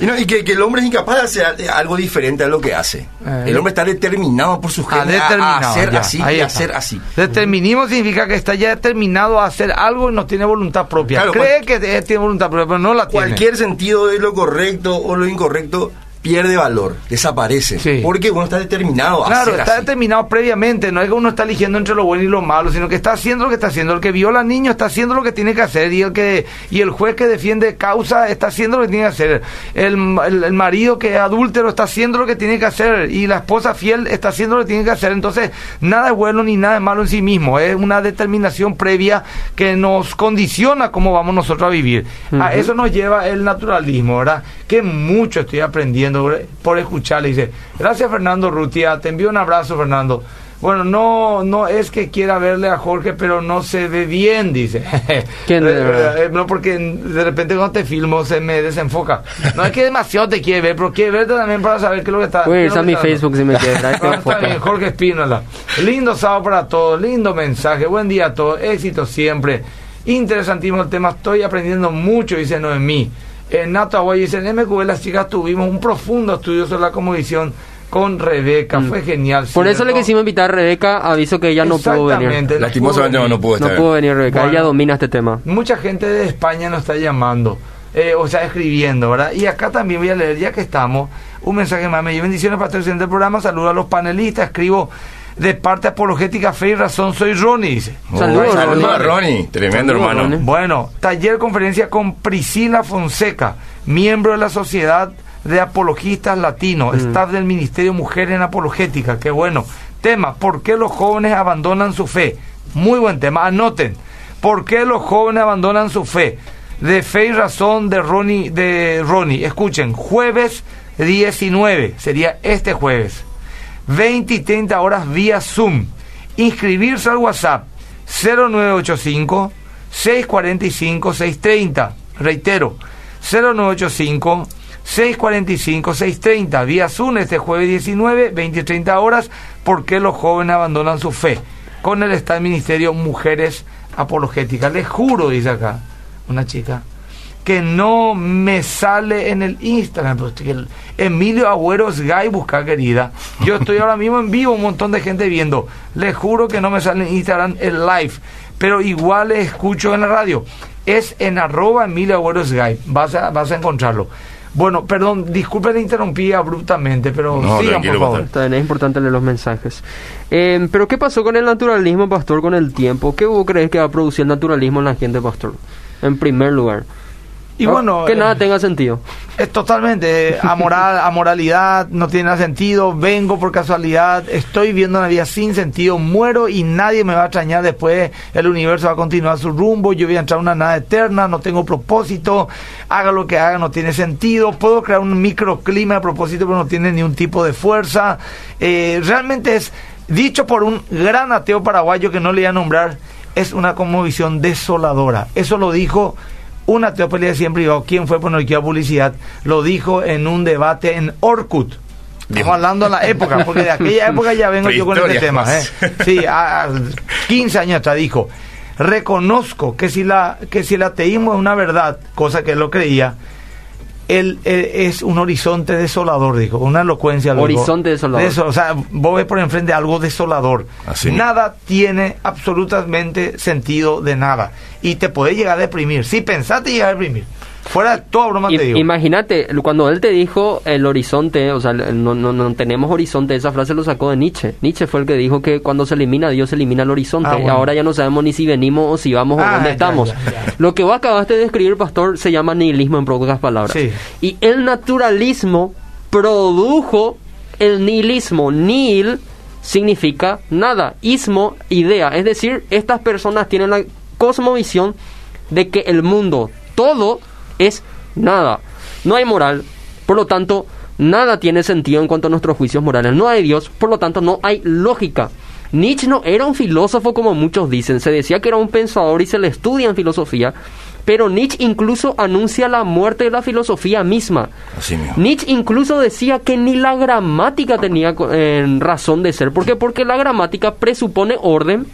S3: Y, no, y que, que el hombre es incapaz de hacer eh, algo diferente a lo que hace.
S1: Eh.
S3: el hombre está determinado por su
S1: Ah,
S3: genes a- a, hacer
S1: ya,
S3: así y hacer así.
S1: Determinismo significa que está ya determinado a hacer algo y no tiene voluntad propia.
S3: Claro,
S1: Cree que eh, tiene voluntad propia, pero no la tiene.
S3: Cualquier sentido de lo correcto o lo incorrecto pierde valor, desaparece.
S1: Sí.
S3: Porque uno está determinado a
S1: Claro, está
S3: así.
S1: determinado previamente, no es que uno está eligiendo entre lo bueno y lo malo, sino que está haciendo lo que está haciendo. El que viola al niño está haciendo lo que tiene que hacer y el que y el juez que defiende causa está haciendo lo que tiene que hacer. El, el- el marido que es adúltero está haciendo lo que tiene que hacer y la esposa fiel está haciendo lo que tiene que hacer. Entonces, nada es bueno ni nada es malo en sí mismo, es una determinación previa que nos condiciona cómo vamos nosotros a vivir. A eso nos lleva el naturalismo, ¿verdad? Que mucho estoy aprendiendo por escucharle. Dice, gracias Fernando Rutia, te envío un abrazo Fernando. Bueno, no no es que quiera verle a Jorge, pero no se ve bien, dice. (laughs)
S2: ¿Quién de
S1: Eh,
S2: verdad?
S1: eh, No, porque de repente cuando te filmo se me desenfoca. No es que demasiado te quiere ver, pero quiere verte también para saber qué es lo que está
S2: Voy a irse a mi. Facebook si me
S1: Ah, (laughs)
S2: enfoca.
S1: está bien, Jorge Espínola. Lindo sábado para todos, lindo mensaje, buen día a todos, éxito siempre. Interesantísimo el tema, estoy aprendiendo mucho, dice Noemí. En Nato Aguay dice, en MQB las chicas tuvimos un profundo estudio sobre la comodición con Rebeca, fue genial.
S2: Mm. Por eso le quisimos invitar a Rebeca, aviso que ella no pudo venir.
S1: Exactamente, no
S3: Lastimosamente
S1: pudo
S3: no, no pudo
S2: No
S3: estar.
S2: pudo venir Rebeca,
S1: Bueno.
S2: ella domina este tema.
S1: Mucha gente de España nos está llamando, eh, o sea, escribiendo, ¿verdad? Y acá también voy a leer, ya que estamos, un mensaje más. Me dio bendiciones para el del programa, saludo a los panelistas, escribo de parte apologética Fe y Razón, soy Ronnie, dice.
S2: Saludos,
S3: Saludos a
S2: Ronnie.
S3: Ronnie. Tremendo
S2: Saludos,
S3: hermano.
S2: Ronnie.
S1: Bueno, taller conferencia con Priscila Fonseca, miembro de la Sociedad de Apologistas Latinos, staff del Ministerio Mujer en Apologética, qué bueno. Tema, ¿por qué los jóvenes abandonan su fe? Muy buen tema, anoten. ¿Por qué los jóvenes abandonan su fe? De fe y razón de Ronnie, de Ronnie. Escuchen, jueves 19, sería este jueves. 20 y 30 horas vía Zoom. Inscribirse al WhatsApp 0985 645 630. Reitero, 0985 645-630, vía Zoom este jueves 19, 20 y 30 horas, ¿por qué los jóvenes abandonan su fe? Con el Estado Ministerio Mujeres Apologéticas. Les juro, dice acá una chica, que no me sale en el Instagram. Emilio Agüero Gay busca querida. Yo estoy ahora mismo en vivo, un montón de gente viendo. Les juro que no me sale en Instagram el live, pero igual escucho en la radio. Es en arroba Emilio Agüero Gay. Vas a, vas a encontrarlo. Bueno, perdón, disculpe le interrumpí abruptamente, pero sigan, por favor.
S2: es importante leer los mensajes. Eh, pero, ¿qué pasó con el naturalismo, pastor, con el tiempo? ¿Qué vos crees que va a producir el naturalismo en la gente, pastor? En primer lugar.
S1: Y bueno,
S2: que nada eh, tenga sentido.
S1: Es totalmente eh, amoral, (laughs) amoralidad, no tiene nada sentido. Vengo por casualidad, estoy viendo una vida sin sentido, muero y nadie me va a extrañar después. El universo va a continuar su rumbo. Yo voy a entrar a una nada eterna, no tengo propósito. Haga lo que haga, no tiene sentido. Puedo crear un microclima de propósito, pero no tiene ni un tipo de fuerza. Eh, realmente es dicho por un gran ateo paraguayo que no le voy a nombrar. Es una conmovisión desoladora. Eso lo dijo una teopelía siempre digo, ¿quién fue por no publicidad? Lo dijo en un debate en Orkut. Estamos hablando de la época, porque de aquella (laughs) época ya vengo yo con este tema. ¿eh? Sí, a, 15 años atrás dijo, reconozco que si, la, que si el ateísmo es una verdad, cosa que él lo creía, él, es un horizonte desolador, dijo, una elocuencia.
S2: Horizonte desolador.
S1: o sea, vos ves por enfrente algo desolador. Nada tiene absolutamente sentido de nada. Y te puede llegar a deprimir. Si pensaste llegar a deprimir. Fuera toda broma te digo.
S2: Imagínate, cuando él te dijo el horizonte, o sea, no, no, no, tenemos horizonte, esa frase lo sacó de Nietzsche. Nietzsche fue el que dijo que cuando se elimina Dios, se elimina el horizonte. Ah, ahora ya no sabemos ni si venimos o si vamos o ah, dónde estamos. Lo que vos acabaste de escribir, pastor, se llama nihilismo en pocas palabras. Y el naturalismo produjo el nihilismo. Nihil significa nada. Ismo, idea. Es decir, estas personas tienen la cosmovisión de que el mundo, todo, es nada. No hay moral, por lo tanto, nada tiene sentido en cuanto a nuestros juicios morales. No hay Dios, por lo tanto, no hay lógica. Nietzsche no era un filósofo como muchos dicen, se decía que era un pensador y se le estudia en filosofía, pero Nietzsche incluso anuncia la muerte de la filosofía misma. Nietzsche incluso decía que ni la gramática tenía razón de ser. ¿Por qué? Porque la gramática presupone orden,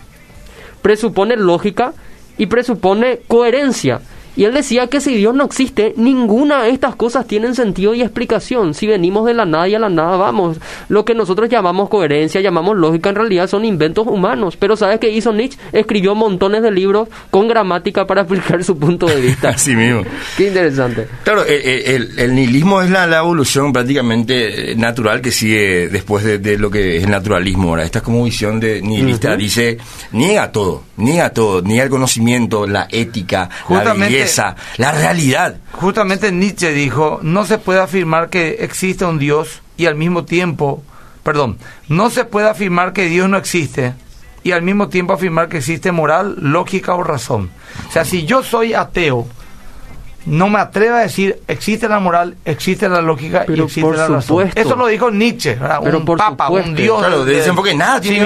S2: presupone lógica y presupone coherencia. Y él decía que si Dios no existe, ninguna de estas cosas tienen sentido y explicación. Si venimos de la nada y a la nada vamos. Lo que nosotros llamamos coherencia, llamamos lógica, en realidad son inventos humanos. Pero ¿sabes qué hizo Nietzsche? Escribió montones de libros con gramática para (laughs) explicar su punto de vista.
S3: Así mismo.
S2: Qué interesante.
S3: Claro, el, nihilismo es la, evolución prácticamente eh, natural que sigue después de, lo que es el naturalismo. Ahora, esta es como visión de nihilista. Dice, niega todo, niega todo, niega el conocimiento, la ética, la belleza la realidad.
S1: Justamente Nietzsche dijo, no se puede afirmar que existe un Dios y al mismo tiempo, perdón, no se puede afirmar que Dios no existe y al mismo tiempo afirmar que existe moral, lógica o razón. O sea, si yo soy ateo, no me atrevo a decir existe la moral, existe la lógica y existe la razón. Eso lo dijo Nietzsche, un papa, un dios.
S3: Claro, dicen porque nada tiene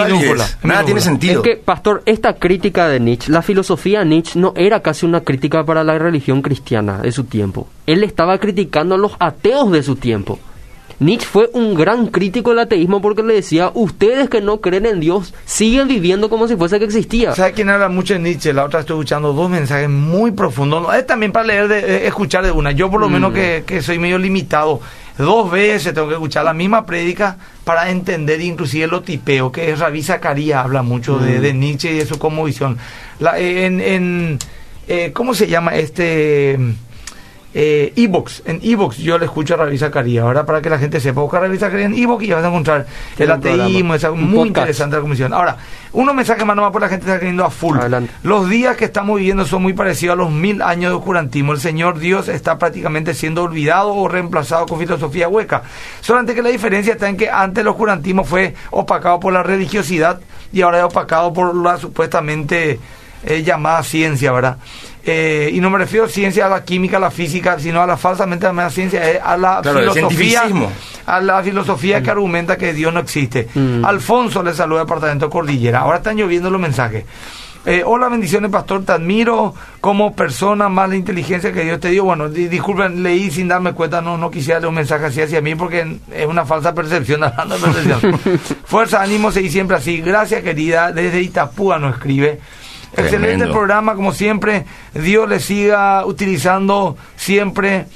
S3: nada tiene sentido.
S2: Es que, pastor, esta crítica de Nietzsche, la filosofía de Nietzsche no era casi una crítica para la religión cristiana de su tiempo. Él estaba criticando a los ateos de su tiempo. Nietzsche fue un gran crítico del ateísmo porque le decía, ustedes que no creen en Dios siguen viviendo como si fuese que existía.
S1: ¿Sabe quién habla mucho de Nietzsche? La otra estoy escuchando dos mensajes muy profundos. Es también para leer, de, escuchar de una. Yo por lo menos mm. que, que soy medio limitado, dos veces tengo que escuchar la misma prédica para entender inclusive lo tipeo, que es Rabí Zacarías habla mucho de, mm. de, Nietzsche y de su conmovisión. La, en, en eh, ¿Cómo se llama este...? Eh, Evox. En Evox yo le escucho a Ravi Zacarías. Ahora, para que la gente sepa, buscar a Ravi Zacarías en Evox y vas a encontrar el ateísmo. Es muy interesante la comisión. Ahora, uno mensaje más nomás por la gente está creyendo a full. Los días que estamos viviendo son muy parecidos a los mil años de oscurantismo. El Señor Dios está prácticamente siendo olvidado o reemplazado con filosofía hueca. Solamente que la diferencia está en que antes el oscurantismo fue opacado por la religiosidad y ahora es opacado por la supuestamente eh, llamada ciencia, ¿verdad? Eh, y no me refiero a ciencia a la química, a la física, sino a la falsamente llamada ciencia, eh, a la filosofía, a la filosofía que argumenta que Dios no existe. Mm. Alfonso le saluda al departamento Cordillera. Ahora están lloviendo los mensajes. Eh, hola, bendiciones, pastor. Te admiro como persona, más la inteligencia que Dios te dio. Bueno, di- disculpen, leí sin darme cuenta, no, no quisiera leer un mensaje así hacia mí porque es una falsa percepción, (laughs) hablando de percepción. (laughs) Fuerza, ánimo, seguir siempre así. Gracias, querida. Desde Itapúa nos escribe. Excelente programa, como siempre. Dios le siga utilizando siempre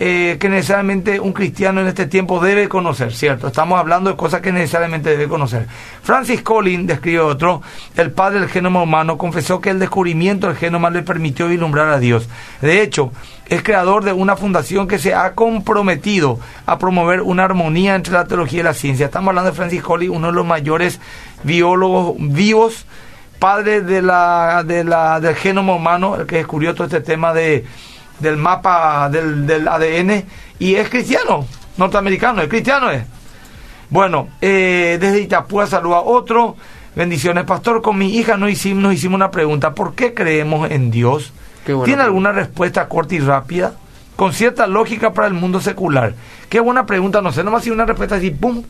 S1: eh, que necesariamente un cristiano en este tiempo debe conocer, ¿cierto? Estamos hablando de cosas que necesariamente debe conocer. Francis Collins, describe otro, el padre del genoma humano, confesó que el descubrimiento del genoma le permitió vislumbrar a Dios. De hecho, es creador de una fundación que se ha comprometido a promover una armonía entre la teología y la ciencia. Estamos hablando de Francis Collins, uno de los mayores biólogos vivos padre de la, de la, del genoma humano, el que descubrió todo este tema de, del mapa del, del ADN, y es cristiano, norteamericano, es cristiano es. Bueno, eh, desde Itapúa saluda a otro. Bendiciones, pastor. Con mi hija nos hicimos, nos hicimos una pregunta. ¿Por qué creemos en Dios? ¿Tiene
S2: pregunta.
S1: alguna respuesta corta y rápida? Con cierta lógica para el mundo secular. Qué buena pregunta, no sé, nomás si una respuesta así, ¡pum!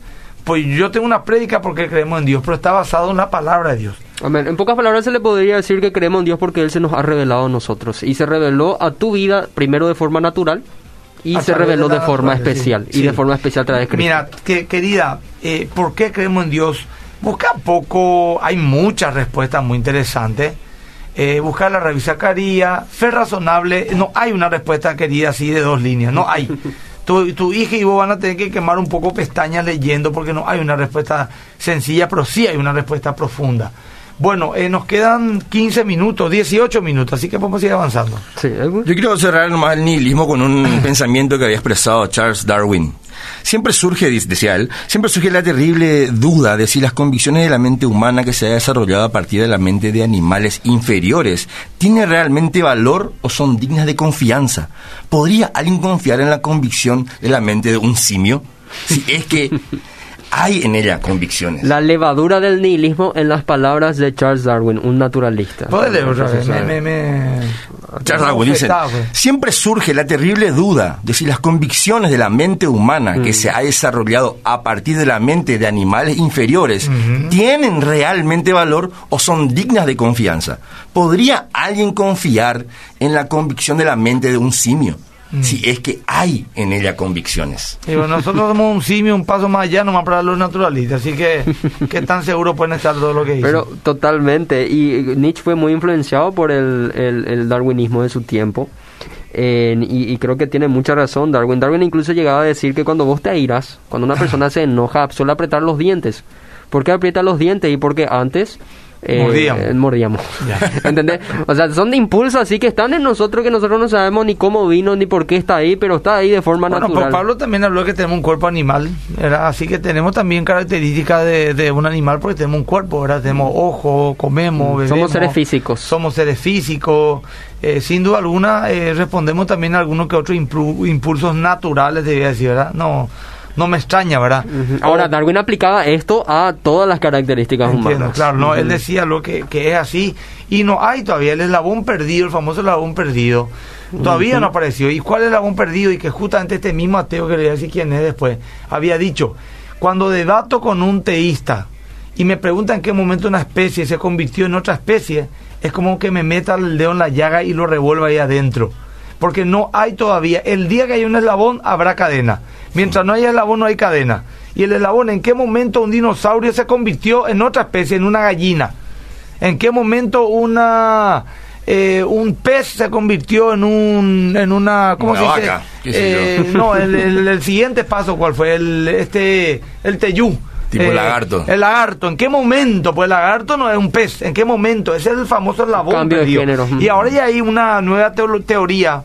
S1: Pues yo tengo una prédica porque creemos en Dios, pero está basado en la palabra de Dios.
S2: Amén. En pocas palabras se le podría decir que creemos en Dios porque Él se nos ha revelado a nosotros. Y se reveló a tu vida primero de forma natural y
S1: A
S2: se reveló
S1: de
S2: forma especial.
S1: sí,
S2: Y de forma especial a través de Cristo.
S1: Mira, que, querida, eh, ¿por qué creemos en Dios? Busca poco, hay muchas respuestas muy interesantes. Eh, buscar la revista Caría, fe razonable, no hay una respuesta querida así de dos líneas, no hay. (laughs) Tu, tu hija y vos van a tener que quemar un poco pestañas leyendo porque no hay una respuesta sencilla, pero sí hay una respuesta profunda. Bueno, eh, nos quedan 15 minutos, 18 minutos, así que podemos ir avanzando.
S2: Sí,
S3: Yo quiero cerrar nomás el nihilismo con un (laughs) pensamiento que había expresado Charles Darwin. Siempre surge, dice- decía él, siempre surge la terrible duda de si las convicciones de la mente humana que se ha desarrollado a partir de la mente de animales inferiores tienen realmente valor o son dignas de confianza. ¿Podría alguien confiar en la convicción de la mente de un simio? Si es que (laughs) hay en ella convicciones.
S2: La levadura del nihilismo en las palabras de Charles Darwin, un naturalista.
S1: Me, me, me-
S3: Charles Darwin dice, siempre surge la terrible duda de si las convicciones de la mente humana
S1: Mm.
S3: que se ha desarrollado a partir de la mente de animales inferiores tienen realmente valor o son dignas de confianza. ¿Podría alguien confiar en la convicción de la mente de un simio?
S1: Mm.
S3: Si es que hay en ella convicciones.
S1: Digo, nosotros somos un simio, un paso más allá, nomás para los naturalistas. Así que, (laughs) ¿qué tan seguro pueden estar todo lo que dicen?
S2: Pero totalmente. Y Nietzsche fue muy influenciado por el, el- el darwinismo de su tiempo. Eh, y, y creo que tiene mucha razón Darwin. Darwin incluso llegaba a decir que cuando vos te airas, cuando una persona (laughs) se enoja, suele apretar los dientes. ¿Por qué aprieta los dientes? Y porque antes... eh,
S1: Mordíamos.
S2: mordíamos. (laughs) ¿Entendés? O sea, son de impulsos así que están en nosotros que nosotros no sabemos ni cómo vino ni por qué está ahí, pero está ahí de forma
S1: bueno, pues
S2: natural.
S1: Pablo también habló que tenemos un cuerpo animal, ¿verdad? Así que tenemos también características de, de un animal porque tenemos un cuerpo, ¿verdad? Tenemos ojo, comemos, bebemos.
S2: Somos seres físicos.
S1: Somos seres físicos. Eh, sin duda alguna, eh, respondemos también a algunos que otros impulsos naturales, debía decir, ¿verdad? No, no me extraña, ¿verdad?
S2: Ahora,
S1: O-
S2: Darwin aplicaba esto a todas las características
S1: Entiendo,
S2: humanas.
S1: claro, no, él decía lo que, que es así y no hay todavía el eslabón perdido, el famoso eslabón perdido. Todavía no apareció. ¿Y cuál es el eslabón perdido? Y que justamente este mismo ateo que le voy a decir quién es después, había dicho, cuando debato con un teísta y me pregunta en qué momento una especie se convirtió en otra especie, es como que me meta el dedo en la llaga y lo revuelva ahí adentro. Porque no hay todavía, el día que hay un eslabón habrá cadena. Mientras no haya eslabón no hay cadena. Y el eslabón, ¿en qué momento un dinosaurio se convirtió en otra especie, en una gallina? ¿En qué momento una eh, un pez se convirtió en un en una ¿cómo
S3: Una
S1: se dice?
S3: vaca, sé
S1: Eh, no, el, el- (laughs) el siguiente paso cuál fue el este el teyú.
S3: Tipo el lagarto.
S1: El lagarto, ¿en qué momento? Pues el lagarto no es un pez, ¿en qué momento? Ese es el famoso eslabón
S2: Cambio de género.
S1: Y ahora ya hay una nueva teoría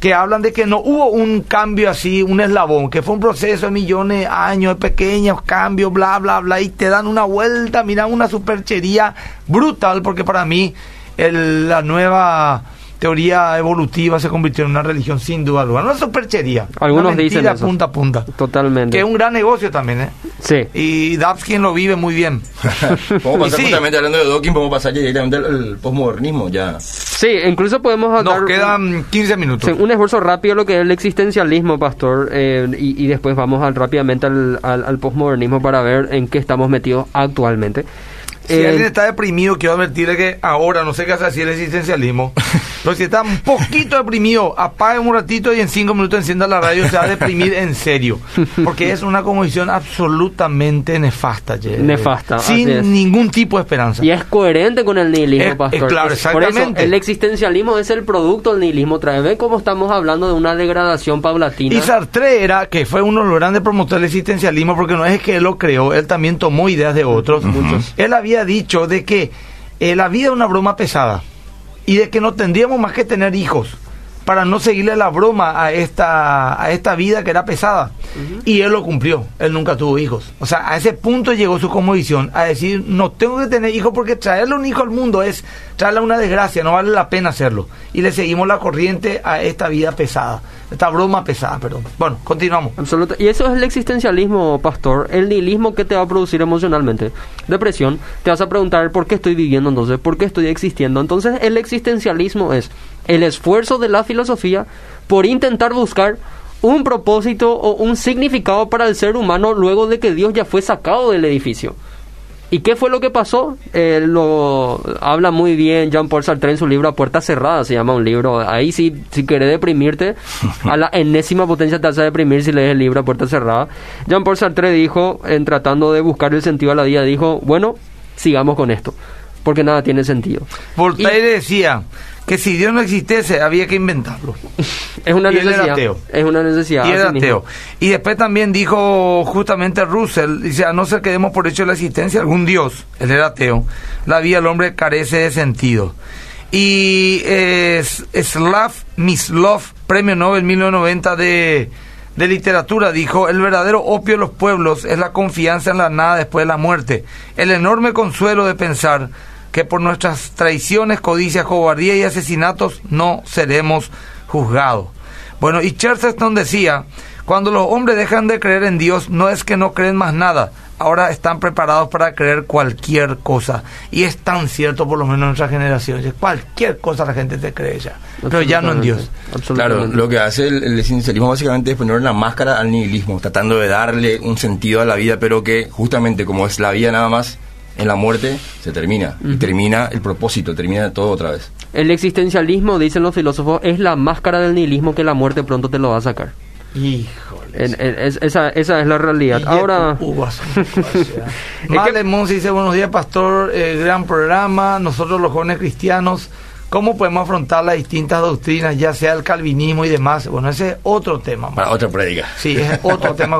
S1: que hablan de que no hubo un cambio así, un eslabón, que fue un proceso de millones de años, de pequeños cambios, bla, bla, bla, y te dan una vuelta, mira, una superchería brutal, porque para mí la nueva teoría evolutiva se convirtió en una religión sin duda alguna, una superchería.
S2: Algunos
S1: una
S2: dicen eso.
S1: punta a punta.
S2: Totalmente.
S1: Que es un gran negocio también, ¿eh?
S2: Sí.
S1: Y Dapskin lo vive muy bien. (laughs)
S3: Podemos pasar
S1: sí.
S3: justamente hablando de Dawkins, podemos pasar directamente al, al posmodernismo ya.
S2: Sí, incluso podemos
S1: Nos quedan 15 minutos.
S2: sí, un esfuerzo rápido a lo que es el existencialismo, pastor, eh, y, y después vamos al, rápidamente al, al, al posmodernismo para ver en qué estamos metidos actualmente.
S1: Si
S2: Eh,
S1: alguien está deprimido, quiero advertirle que ahora, no sé qué hace así el existencialismo, (laughs) pero si está un poquito deprimido, apague un ratito y en cinco minutos encienda la radio, se va a deprimir en serio. Porque es una condición absolutamente nefasta. che.
S2: Nefasta,
S1: Sin
S2: así es.
S1: ningún tipo de esperanza.
S2: Y es coherente con el nihilismo,
S1: Es- es
S2: pastor.
S1: claro,
S2: Por
S1: exactamente.
S2: eso, el existencialismo es el producto del nihilismo. Otra vez, ¿Ve cómo estamos hablando de una degradación paulatina?
S1: Y Sartre era, que fue uno de los grandes promotores del existencialismo, porque no es que él lo creó, él también tomó ideas de otros. Muchos. Él había dicho de que eh, la vida es una broma pesada y de que no tendríamos más que tener hijos para no seguirle la broma a esta, a esta vida que era pesada. Y él lo cumplió, él nunca tuvo hijos. O sea, a ese punto llegó su conmovisión, a decir, no tengo que tener hijos porque traerle un hijo al mundo es traerle una desgracia, no vale la pena hacerlo. Y le seguimos la corriente a esta vida pesada, esta broma pesada, perdón. Bueno, continuamos.
S2: Absoluta. Y eso es el existencialismo, pastor. El nihilismo que te va a producir emocionalmente. Depresión. Te vas a preguntar por qué estoy viviendo entonces, por qué estoy existiendo. Entonces, el existencialismo es el esfuerzo de la filosofía por intentar buscar un propósito o un significado para el ser humano luego de que Dios ya fue sacado del edificio. ¿Y qué fue lo que pasó? Eh, lo habla muy bien Jean-Paul Sartre en su libro A Puerta Cerrada, se llama un libro. Ahí sí, si querés deprimirte, a la enésima potencia te vas a deprimir si lees el libro A Puerta Cerrada. Jean-Paul Sartre dijo, en tratando de buscar el sentido a la vida, dijo, bueno, sigamos con esto, porque nada tiene sentido.
S1: Voltaire
S2: Y-
S1: decía que si Dios no existiese, había que inventarlo.
S2: Es una
S1: Y él era
S2: necesidad.
S1: ateo.
S2: Es una necesidad.
S1: Y era ateo. Y después también dijo justamente Russell, dice, a no ser que demos por hecho la existencia de algún Dios, él era ateo, la vida del hombre carece de sentido. Y eh, Slav Mislov, premio Nobel 1990 de, de literatura, dijo, el verdadero opio de los pueblos es la confianza en la nada después de la muerte, el enorme consuelo de pensar que por nuestras traiciones, codicias, cobardía y asesinatos no seremos juzgados. Bueno, y Chesterton decía, cuando los hombres dejan de creer en Dios, no es que no creen más nada, ahora están preparados para creer cualquier cosa. Y es tan cierto, por lo menos en nuestra generación, que cualquier cosa la gente te cree ya, pero ya no en Dios.
S2: Absolutamente.
S3: Claro, lo que hace el, el existencialismo básicamente es poner una máscara al nihilismo, tratando de darle un sentido a la vida, pero que justamente como es la vida nada más, en la muerte se termina. Y termina el propósito, termina todo otra vez.
S2: El existencialismo, dicen los filósofos, es la máscara del nihilismo que la muerte pronto te lo va a sacar.
S1: Híjole.
S2: En- en- es- esa, esa es la realidad. Ahora, (laughs)
S1: Male Monsi dice, buenos días, pastor, eh, gran programa. Nosotros los jóvenes cristianos, ¿cómo podemos afrontar las distintas doctrinas, ya sea el calvinismo y demás? Bueno, ese es otro tema.
S3: Para otra prédica.
S1: Sí, es otro (laughs) tema.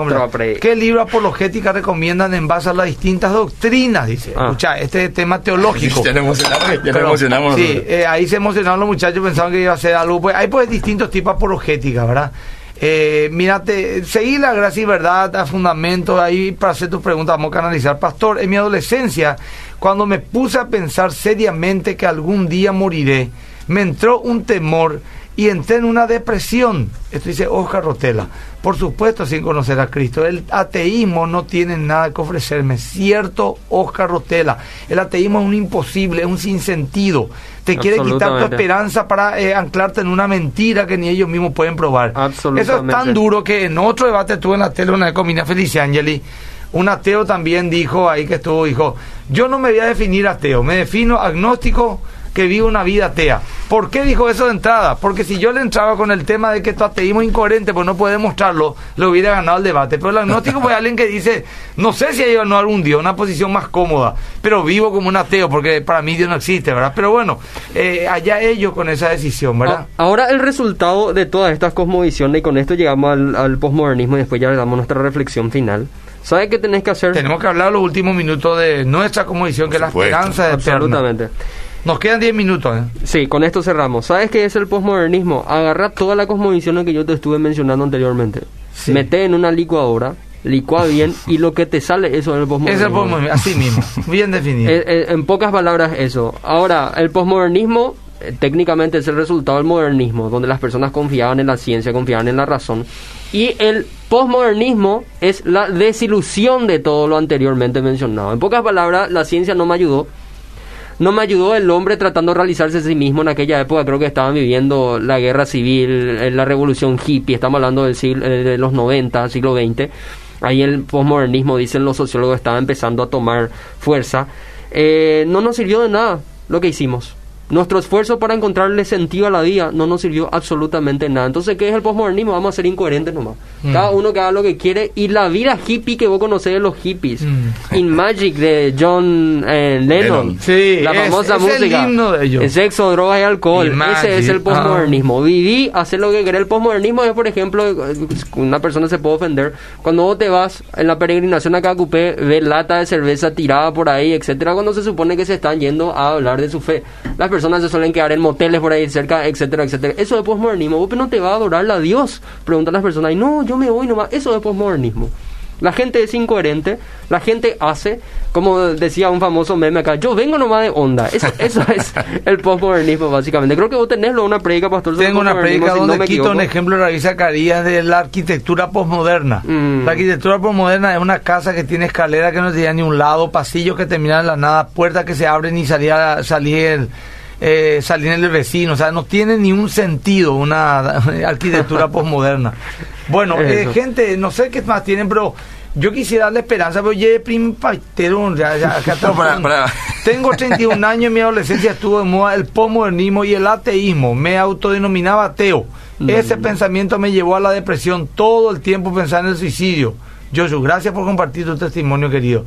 S1: ¿Qué libro apologética recomiendan en base a las distintas doctrinas? Dice.
S2: Ah.
S1: Escucha, este es tema teológico.
S3: Ya nos emocionamos, ya nos
S1: Pero,
S3: emocionamos.
S1: Sí, eh, ahí se emocionaron los muchachos, pensaban que iba a ser algo. Pues, hay pues distintos tipos de apologética, ¿verdad? Eh, mírate, seguí la gracia y verdad a fundamento ahí para hacer tus preguntas, vamos a canalizar. Pastor, en mi adolescencia, cuando me puse a pensar seriamente que algún día moriré, me entró un temor y entré en una depresión. Esto dice Oscar Rotela. Por supuesto, sin conocer a Cristo. El ateísmo no tiene nada que ofrecerme. Cierto, Oscar Rotela. El ateísmo es un imposible, es un sinsentido. Te quiere quitar tu esperanza para eh, anclarte en una mentira que ni ellos mismos pueden probar. Eso es tan duro que en otro debate tuve en la tele una vez con Mina Feliciangeli. Un ateo también dijo ahí que estuvo, dijo, yo no me voy a definir ateo, me defino agnóstico que vive una vida atea. ¿Por qué dijo eso de entrada? Porque si yo le entraba con el tema de que tu ateísmo es incoherente, pues no puede demostrarlo, le hubiera ganado el debate. Pero el agnóstico pues alguien que dice, no sé si hay o no algún Dios, una posición más cómoda, pero vivo como un ateo, porque para mí Dios no existe, ¿verdad? Pero bueno, eh, allá ellos con esa decisión, ¿verdad?
S2: ahora el resultado de todas estas cosmovisiones, y con esto llegamos al, al posmodernismo y después ya le damos nuestra reflexión final. ¿Sabes qué tenés que hacer?
S1: Tenemos que hablar los últimos minutos de nuestra conmovisión, que es la esperanza de eterna. Nos quedan 10 minutos, ¿eh?
S2: Sí, con esto cerramos. ¿Sabes qué es el posmodernismo? Agarra toda la cosmovisión que yo te estuve mencionando anteriormente.
S1: Sí.
S2: Mete en una licuadora, licua bien y lo que te sale, eso es el
S1: Es
S2: posmodernismo.
S1: el posmodernismo, así mismo, bien definido.
S2: Eh, eh, en pocas palabras eso. Ahora, el posmodernismo eh, técnicamente es el resultado del modernismo, donde las personas confiaban en la ciencia, confiaban en la razón. Y el posmodernismo es la desilusión de todo lo anteriormente mencionado. En pocas palabras, la ciencia no me ayudó. No me ayudó el hombre tratando de realizarse a sí mismo en aquella época. Creo que estaban viviendo la guerra civil, eh, la revolución hippie. Estamos hablando del siglo, eh, de los 90, siglo XX. Ahí el posmodernismo, dicen los sociólogos, estaba empezando a tomar fuerza. Eh, no nos sirvió de nada lo que hicimos. Nuestro esfuerzo para encontrarle sentido a la vida no nos sirvió absolutamente nada. Entonces, ¿qué es el postmodernismo? Vamos a ser incoherentes nomás.
S1: Mm.
S2: Cada uno que haga lo que quiere. Y la vida hippie que vos conocés de los hippies.
S1: Mm.
S2: In Magic de John eh, Lennon.
S3: Lennon.
S1: Sí,
S2: la
S1: es-
S2: famosa
S1: es el
S2: música.
S1: himno de ellos.
S2: El sexo, drogas y alcohol.
S1: In
S2: Ese es el
S1: Magic,
S2: postmodernismo. Viví, hacer lo que querés. El postmodernismo es, por ejemplo, eh, una persona se puede ofender. Cuando vos te vas en la peregrinación a Cacupé, ves lata de cerveza tirada por ahí, etcétera, cuando se supone que se están yendo a hablar de su fe. Las personas se suelen quedar en moteles por ahí cerca, etcétera, etcétera. Eso es postmodernismo. Vos no te va a adorar a Dios. Preguntan las personas, y no, yo me voy nomás. Eso es postmodernismo. La gente es incoherente, la gente hace, como decía un famoso meme acá, yo vengo nomás de onda. Eso, (laughs) eso es el postmodernismo, básicamente. Creo que vos tenés una predica, pastor.
S1: Tengo una predica
S2: si no
S1: donde
S2: me
S1: quito un ejemplo de Zacarías de la arquitectura posmoderna.
S2: Mm.
S1: La arquitectura posmoderna es una casa que tiene escalera que no tiene ni un lado, pasillos que terminan en la nada, puertas que se abren y salía, salía el, eh, salir el vecino. O sea, no tiene ni un sentido una (laughs) arquitectura posmoderna. Bueno, (laughs) eh, gente, no sé qué más tienen, pero yo quisiera darle esperanza, pero ya prim ya, ya, acá (laughs)
S3: No, para- para-
S1: Tengo 31 años, mi adolescencia estuvo de moda el posmodernismo y el ateísmo. Me autodenominaba ateo. Ese pensamiento me llevó a la depresión todo el tiempo pensar en el suicidio. Joshua, gracias por compartir tu testimonio, querido.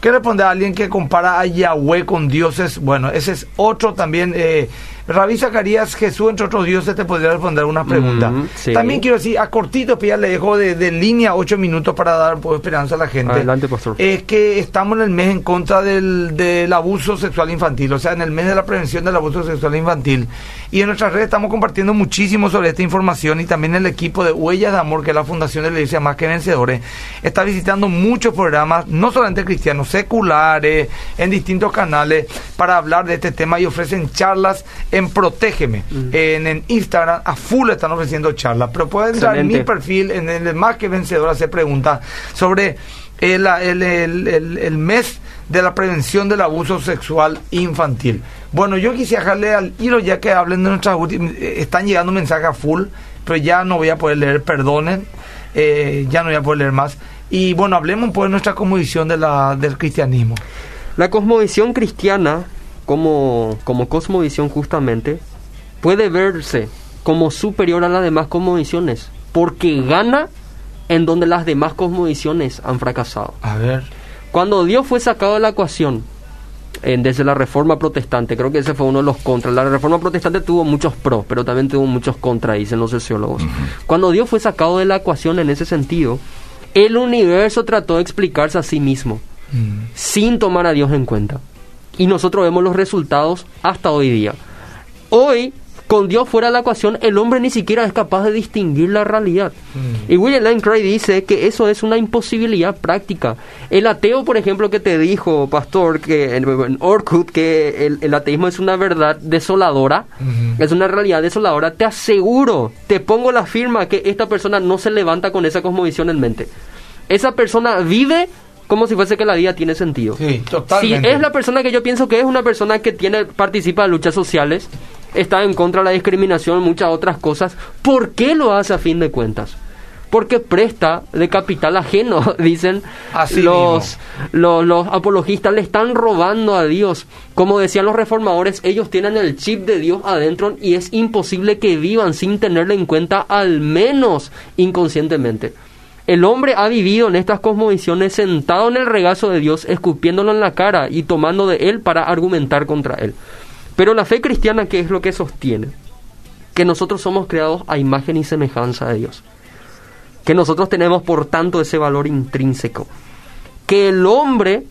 S1: ¿Qué responde a alguien que compara a Yahweh con dioses? Bueno, ese es otro también. Eh, Rabí Zacarías, Jesús entre otros dioses, te podría responder unas preguntas.
S2: Sí.
S1: También quiero decir, a cortito, pues ya le dejo de, de línea ocho minutos para dar un poco de esperanza a la gente.
S2: Adelante, pastor.
S1: Es que estamos en el mes en contra del, del abuso sexual infantil, o sea, en el mes de la prevención del abuso sexual infantil. Y en nuestras redes estamos compartiendo muchísimo sobre esta información y también el equipo de Huellas de Amor, que es la Fundación de la Iglesia Más que Vencedores, está visitando muchos programas, no solamente cristianos, seculares, en distintos canales, para hablar de este tema y ofrecen charlas en Protégeme. En, en Instagram, a full están ofreciendo charlas, pero pueden entrar en mi perfil, en el Más que Vencedor, hacer preguntas sobre el, el- el- mes de la prevención del abuso sexual infantil. Bueno, yo quisiera dejarle al hilo ya que hablen de nuestras últimas... eh, Están llegando mensajes a full, pero ya no voy a poder leer, perdonen, eh, ya no voy a poder leer más. Y bueno, hablemos un poco de nuestra cosmovisión de la, del cristianismo.
S2: La cosmovisión cristiana, como, como cosmovisión justamente, puede verse como superior a las demás cosmovisiones, porque gana en donde las demás cosmovisiones han fracasado.
S1: A ver.
S2: Cuando Dios fue sacado de la ecuación, en- desde la reforma protestante, creo que ese fue uno de los contras. La reforma protestante tuvo muchos pros, pero también tuvo muchos contras, dicen los sociólogos. Cuando Dios fue sacado de la ecuación en ese sentido, el universo trató de explicarse a sí mismo
S1: Mm.
S2: sin tomar a Dios en cuenta. Y nosotros vemos los resultados hasta hoy día. Hoy, con Dios fuera de la ecuación, el hombre ni siquiera es capaz de distinguir la realidad.
S1: Mm.
S2: Y William Lane Craig dice que eso es una imposibilidad práctica. El ateo, por ejemplo, que te dijo, pastor, que en, Orkut, que el, el ateísmo es una verdad desoladora, es una realidad desoladora, te aseguro, te pongo la firma que esta persona no se levanta con esa cosmovisión en mente. Esa persona vive como si fuese que la vida tiene sentido.
S1: Sí,
S2: Si
S1: totalmente.
S2: es la persona que yo pienso que es una persona que tiene participa de luchas sociales, está en contra de la discriminación, muchas otras cosas, ¿por qué lo hace a fin de cuentas? Porque presta de capital ajeno, (laughs) dicen
S1: Así
S2: los, los, los apologistas, le están robando a Dios. Como decían los reformadores, ellos tienen el chip de Dios adentro y es imposible que vivan sin tenerlo en cuenta, al menos inconscientemente. El hombre ha vivido en estas cosmovisiones sentado en el regazo de Dios, escupiéndolo en la cara y tomando de él para argumentar contra él. Pero la fe cristiana, ¿qué es lo que sostiene? Que nosotros somos creados a imagen y semejanza de Dios. Que nosotros tenemos, por tanto, ese valor intrínseco. Que el hombre,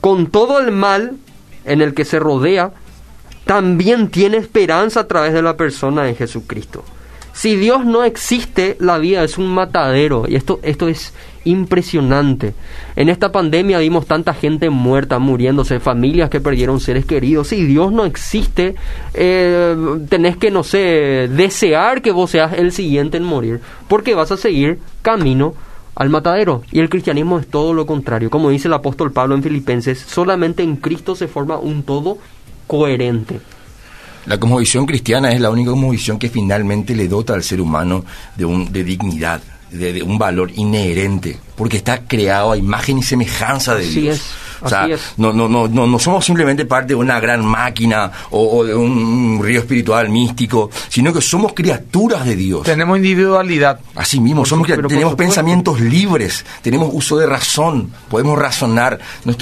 S2: con todo el mal en el que se rodea, también tiene esperanza a través de la persona de Jesucristo. Si Dios no existe, la vida es un matadero. Y esto, esto es impresionante. En esta pandemia vimos tanta gente muerta, muriéndose, familias que perdieron seres queridos. Si Dios no existe, eh, tenés que, no sé, desear que vos seas el siguiente en morir. Porque vas a seguir camino al matadero. Y el cristianismo es todo lo contrario. Como dice el apóstol Pablo en Filipenses, solamente en Cristo se forma un todo coherente.
S3: La cosmovisión cristiana es la única cosmovisión que finalmente le dota al ser humano de, un, de dignidad, de, de un valor inherente, porque está creado a imagen y semejanza de
S2: Así
S3: Dios.
S2: es.
S3: O sea, no, no, no, no, no somos simplemente parte de una gran máquina o, de un, río espiritual místico, sino que somos criaturas de Dios.
S1: Tenemos individualidad.
S3: Así mismo, somos, tenemos pensamientos libres, tenemos uso de razón, podemos razonar,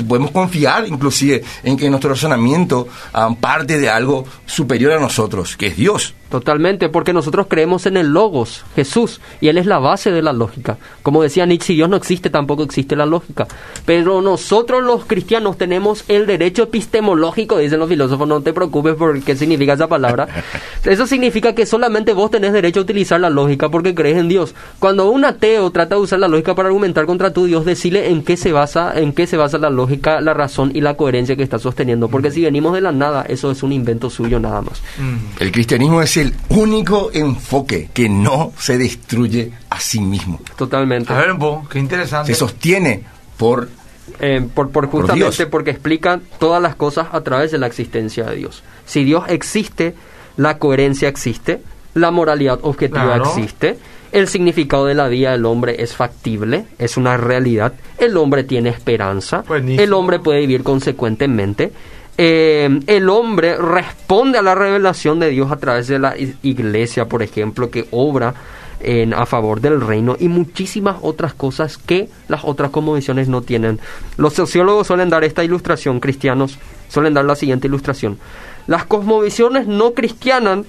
S3: podemos confiar inclusive en que nuestro razonamiento ah, parte de algo superior a nosotros, que es Dios.
S2: Totalmente, porque nosotros creemos en el Logos, Jesús, y Él es la base de la lógica. Como decía Nietzsche, si Dios no existe, tampoco existe la lógica. Pero nosotros los cristianos tenemos el derecho epistemológico, dicen los filósofos, no te preocupes por qué significa esa palabra. (laughs) Eso significa que solamente vos tenés derecho a utilizar la lógica porque crees en Dios. Cuando un ateo trata de usar la lógica para argumentar contra tu Dios, decirle en qué se basa, en qué se basa la lógica, la razón y la coherencia que está sosteniendo. Porque si venimos de la nada, eso es un invento suyo nada más.
S3: El cristianismo es el único enfoque que no se destruye a sí mismo.
S2: Totalmente.
S1: A ver, qué interesante.
S3: Se sostiene por
S2: Eh, por, por
S3: Por
S2: justamente
S3: Dios.
S2: porque explican todas las cosas a través de la existencia de Dios. Si Dios existe, la coherencia existe, la moralidad objetiva
S1: Claro.
S2: existe, el significado de la vida del hombre es factible, es una realidad, el hombre tiene esperanza,
S1: Buenísimo.
S2: el hombre puede vivir consecuentemente. Eh, el hombre responde a la revelación de Dios a través de la iglesia, por ejemplo, que obra en, a favor del reino y muchísimas otras cosas que las otras cosmovisiones no tienen. Los sociólogos suelen dar esta ilustración, cristianos suelen dar la siguiente ilustración. Las cosmovisiones no cristianas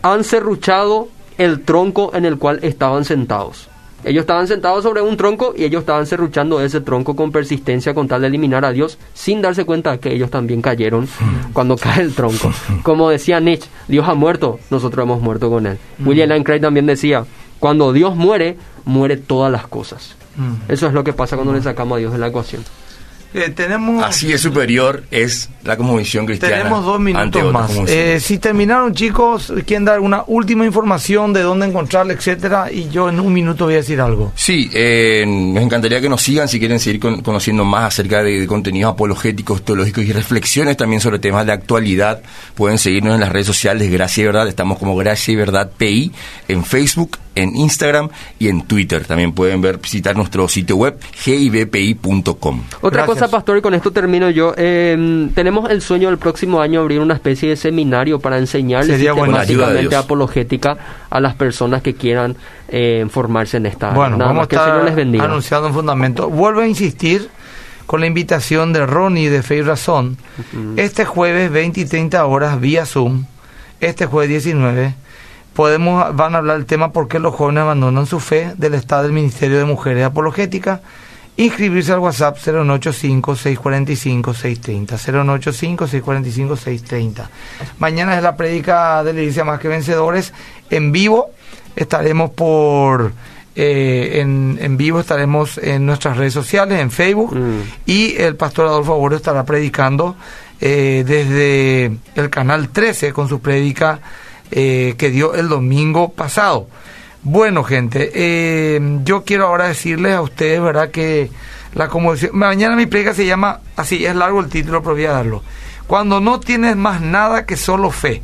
S2: han serruchado el tronco en el cual estaban sentados. Ellos estaban sentados sobre un tronco y ellos estaban serruchando ese tronco con persistencia con tal de eliminar a Dios sin darse cuenta que ellos también cayeron cuando cae el tronco. Como decía Nietzsche, Dios ha muerto, nosotros hemos muerto con él. William Lane Craig también decía, cuando Dios muere, muere todas las cosas.
S1: Mm.
S2: Eso es lo que pasa cuando le sacamos a Dios de la ecuación.
S1: Eh, tenemos,
S3: así de superior es la cosmovisión cristiana.
S1: tenemos dos minutos más. Eh, si terminaron, chicos, quieren dar alguna última información de dónde encontrarla, etcétera, y yo en un minuto voy a decir algo.
S3: Sí, eh, nos encantaría que nos sigan si quieren seguir con- conociendo más acerca de, de contenidos apologéticos, teológicos y reflexiones también sobre temas de actualidad. Pueden seguirnos en las redes sociales Gracia y Verdad. Estamos como Gracia y Verdad PI en Facebook, en Instagram y en Twitter. También pueden ver visitar nuestro sitio web gibpi.com.
S2: Otra
S1: Gracias.
S2: cosa, pastor, y con esto termino yo. eh, tenemos el sueño del próximo año abrir una especie de seminario para enseñarle
S1: Sería bueno.
S3: Con la ayuda de
S2: sistemáticamente apologética a las personas que quieran eh, formarse en esta.
S1: Bueno,
S2: Nada
S1: vamos a
S2: más que el Señor les bendiga.
S1: anunciando un fundamento. Vuelvo a insistir con la invitación de Ronnie de Fe y Razón. Este jueves, 20 y 30 horas, vía Zoom, este jueves 19, podemos, van a hablar del tema por qué los jóvenes abandonan su fe del Estado del Ministerio de Mujeres Apologéticas. Inscribirse al WhatsApp 085-645-630. 085-645-630. Mañana es la prédica de la Iglesia Más que Vencedores en vivo. Estaremos por... eh, en, en vivo estaremos en nuestras redes sociales, en Facebook,
S2: Mm.
S1: y el pastor Adolfo Aburro estará predicando eh, desde el canal 13 con su prédica eh, que dio el domingo pasado. Bueno, gente, eh, yo quiero ahora decirles a ustedes, ¿verdad? Que la conmoción... Mañana mi prédica se llama, así es largo el título, pero voy a darlo. Cuando no tienes más nada que solo fe,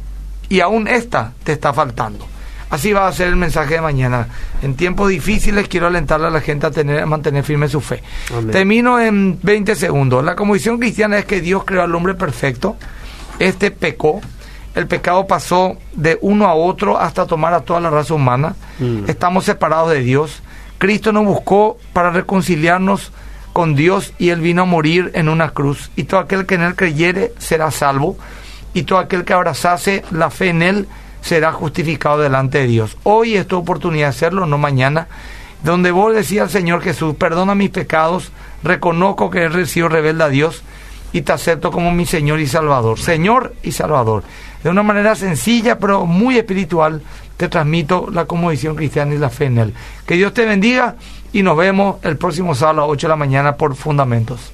S1: y aún esta te está faltando. Así va a ser el mensaje de mañana. En tiempos difíciles quiero alentarle a la gente a, tener, a mantener firme su fe.
S2: Amén.
S1: Termino en 20 segundos. La convicción cristiana es que Dios creó al hombre perfecto. Este pecó. El pecado pasó de uno a otro hasta tomar a toda la raza humana.
S2: Mm.
S1: Estamos separados de Dios. Cristo nos buscó para reconciliarnos con Dios y Él vino a morir en una cruz. Y todo aquel que en Él creyere será salvo. Y todo aquel que abrazase la fe en Él será justificado delante de Dios. Hoy es tu oportunidad de hacerlo, no mañana. Donde vos decías al Señor Jesús, perdona mis pecados, reconozco que he sido rebelde a Dios y te acepto como mi Señor y Salvador. Señor y Salvador. De una manera sencilla pero muy espiritual te transmito la conmovisión cristiana y la fe en Él. Que Dios te bendiga y nos vemos el próximo sábado a las 8 de la mañana por Fundamentos.